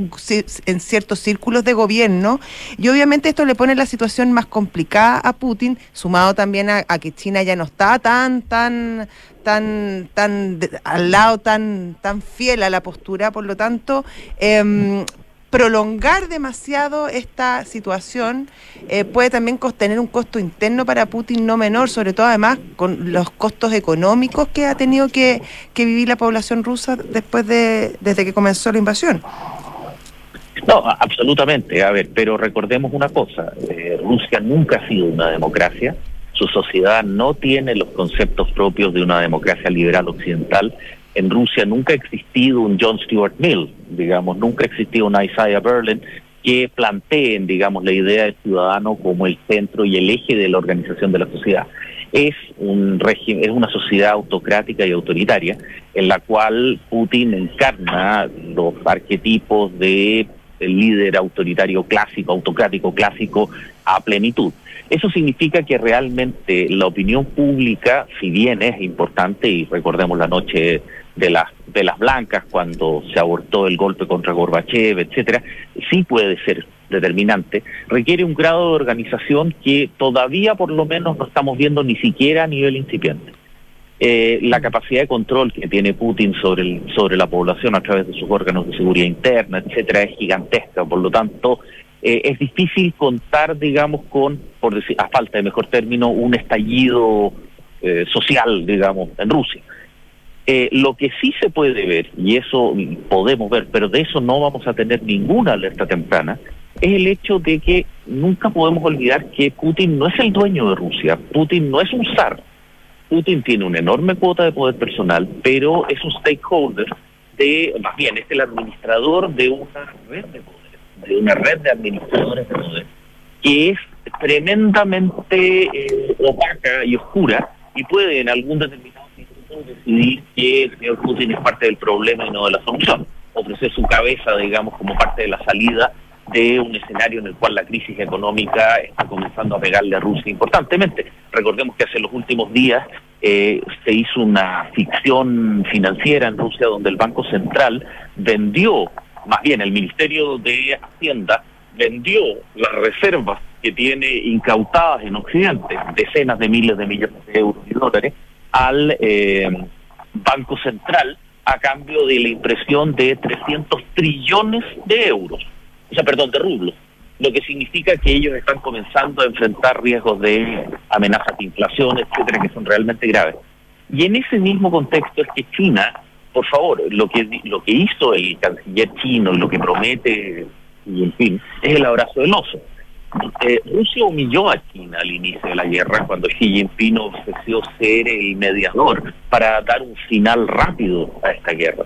en ciertos círculos de gobierno, y obviamente esto le pone la situación más complicada a Putin, sumado también a, a que China ya no está tan, tan tan, tan al lado, tan, tan fiel a la postura, por lo tanto, em, prolongar demasiado esta situación eh, puede también tener un costo interno para Putin no menor, sobre todo además con los costos económicos que ha tenido que, vivir la población rusa después de desde que comenzó la invasión. No, absolutamente. A ver, pero recordemos una cosa: eh, Rusia nunca ha sido una democracia su sociedad no tiene los conceptos propios de una democracia liberal occidental. En Rusia nunca ha existido un John Stuart Mill, digamos, nunca ha existido un Isaiah Berlin que planteen, digamos, la idea del ciudadano como el centro y el eje de la organización de la sociedad. Es un régimen, es una sociedad autocrática y autoritaria en la cual Putin encarna los arquetipos de líder autoritario clásico, autocrático clásico a plenitud. Eso significa que realmente la opinión pública, si bien es importante, y recordemos la noche de las de las blancas cuando se abortó el golpe contra Gorbachev, etcétera, sí puede ser determinante, requiere un grado de organización que todavía por lo menos no estamos viendo ni siquiera a nivel incipiente. Eh, la capacidad de control que tiene Putin sobre el, sobre la población a través de sus órganos de seguridad interna, etcétera, es gigantesca. Por lo tanto, eh, es difícil contar, digamos, con, por decir, a falta de mejor término, un estallido eh, social, digamos, en Rusia. Eh, lo que sí se puede ver, y eso podemos ver, pero de eso no vamos a tener ninguna alerta temprana, es el hecho de que nunca podemos olvidar que Putin no es el dueño de Rusia, Putin no es un zar, Putin tiene una enorme cuota de poder personal, pero es un stakeholder de, más bien, es el administrador de una red de poder de una red de administradores de poder que es tremendamente eh, opaca y oscura y puede en algún determinado decidir que el señor Putin es parte del problema y no de la solución, ofrecer su cabeza, digamos, como parte de la salida de un escenario en el cual la crisis económica está comenzando a pegarle a Rusia importantemente. Recordemos que hace los últimos días eh, se hizo una ficción financiera en Rusia donde el Banco Central vendió más bien el Ministerio de Hacienda vendió las reservas que tiene incautadas en Occidente, decenas de miles de millones de euros y dólares, al eh, Banco Central a cambio de la impresión de 300 trillones de euros, o sea, perdón, de rublos, lo que significa que ellos están comenzando a enfrentar riesgos de amenazas de inflación, etcétera, que son realmente graves. Y en ese mismo contexto es que China por favor, lo que, lo que hizo el canciller chino, lo que promete, y en fin, es el abrazo del oso. Eh, Rusia humilló a China al inicio de la guerra cuando Xi Jinping ofreció ser el mediador para dar un final rápido a esta guerra.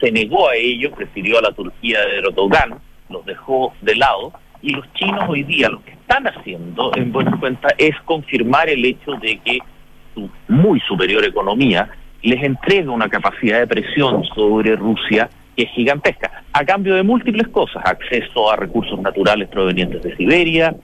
Se negó a ello, prefirió a la Turquía de Erdogan, los dejó de lado y los chinos hoy día lo que están haciendo, en buena cuenta, es confirmar el hecho de que su muy superior economía les entrega una capacidad de presión sobre Rusia que es gigantesca, a cambio de múltiples cosas, acceso a recursos naturales provenientes de Siberia,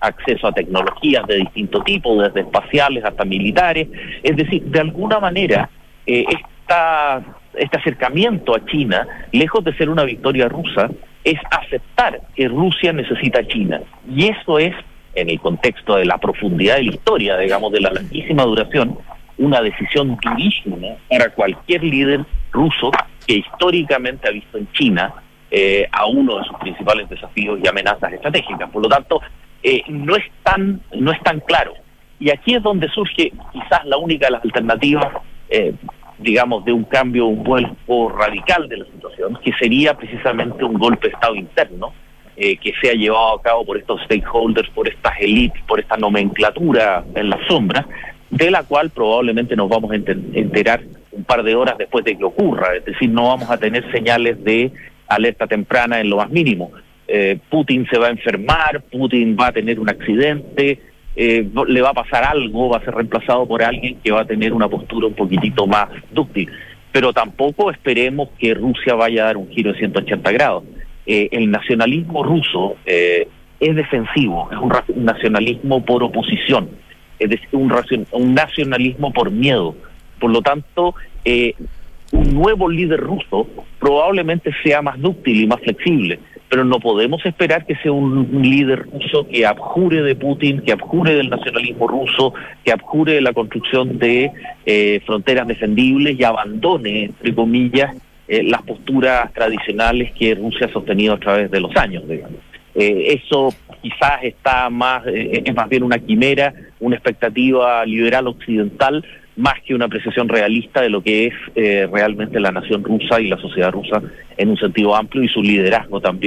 acceso a tecnologías de distinto tipo, desde espaciales hasta militares, es decir, de alguna manera, eh, esta, este acercamiento a China, lejos de ser una victoria rusa, es aceptar que Rusia necesita a China. Y eso es, en el contexto de la profundidad de la historia, digamos, de la larguísima duración, una decisión durísima para cualquier líder ruso que históricamente ha visto en China eh, a uno de sus principales desafíos y amenazas estratégicas. Por lo tanto, eh, no, es tan, no es tan claro. Y aquí es donde surge quizás la única de las alternativas, eh, digamos, de un cambio, un vuelco radical de la situación, que sería precisamente un golpe de Estado interno, que sea llevado a cabo por estos stakeholders, por estas élites, por esta nomenclatura en la sombra, de la cual probablemente nos vamos a enterar un par de horas después de que ocurra, es decir, no vamos a tener señales de alerta temprana en lo más mínimo. Eh, Putin se va a enfermar, Putin va a tener un accidente, eh, le va a pasar algo, va a ser reemplazado por alguien que va a tener una postura un poquitito más dúctil. Pero tampoco esperemos que Rusia vaya a dar un giro de 180 grados. Eh, el nacionalismo ruso es defensivo, es un nacionalismo por oposición es decir, un, un nacionalismo por miedo. Por lo tanto, eh, un nuevo líder ruso probablemente sea más dúctil y más flexible, pero no podemos esperar que sea un líder ruso que abjure de Putin, que abjure del nacionalismo ruso, que abjure de la construcción de eh, fronteras defendibles y abandone, entre comillas, eh, las posturas tradicionales que Rusia ha sostenido a través de los años, digamos. eso quizás está más, es más bien una quimera una expectativa liberal occidental más que una apreciación realista de lo que es eh, realmente la nación rusa y la sociedad rusa en un sentido amplio y su liderazgo también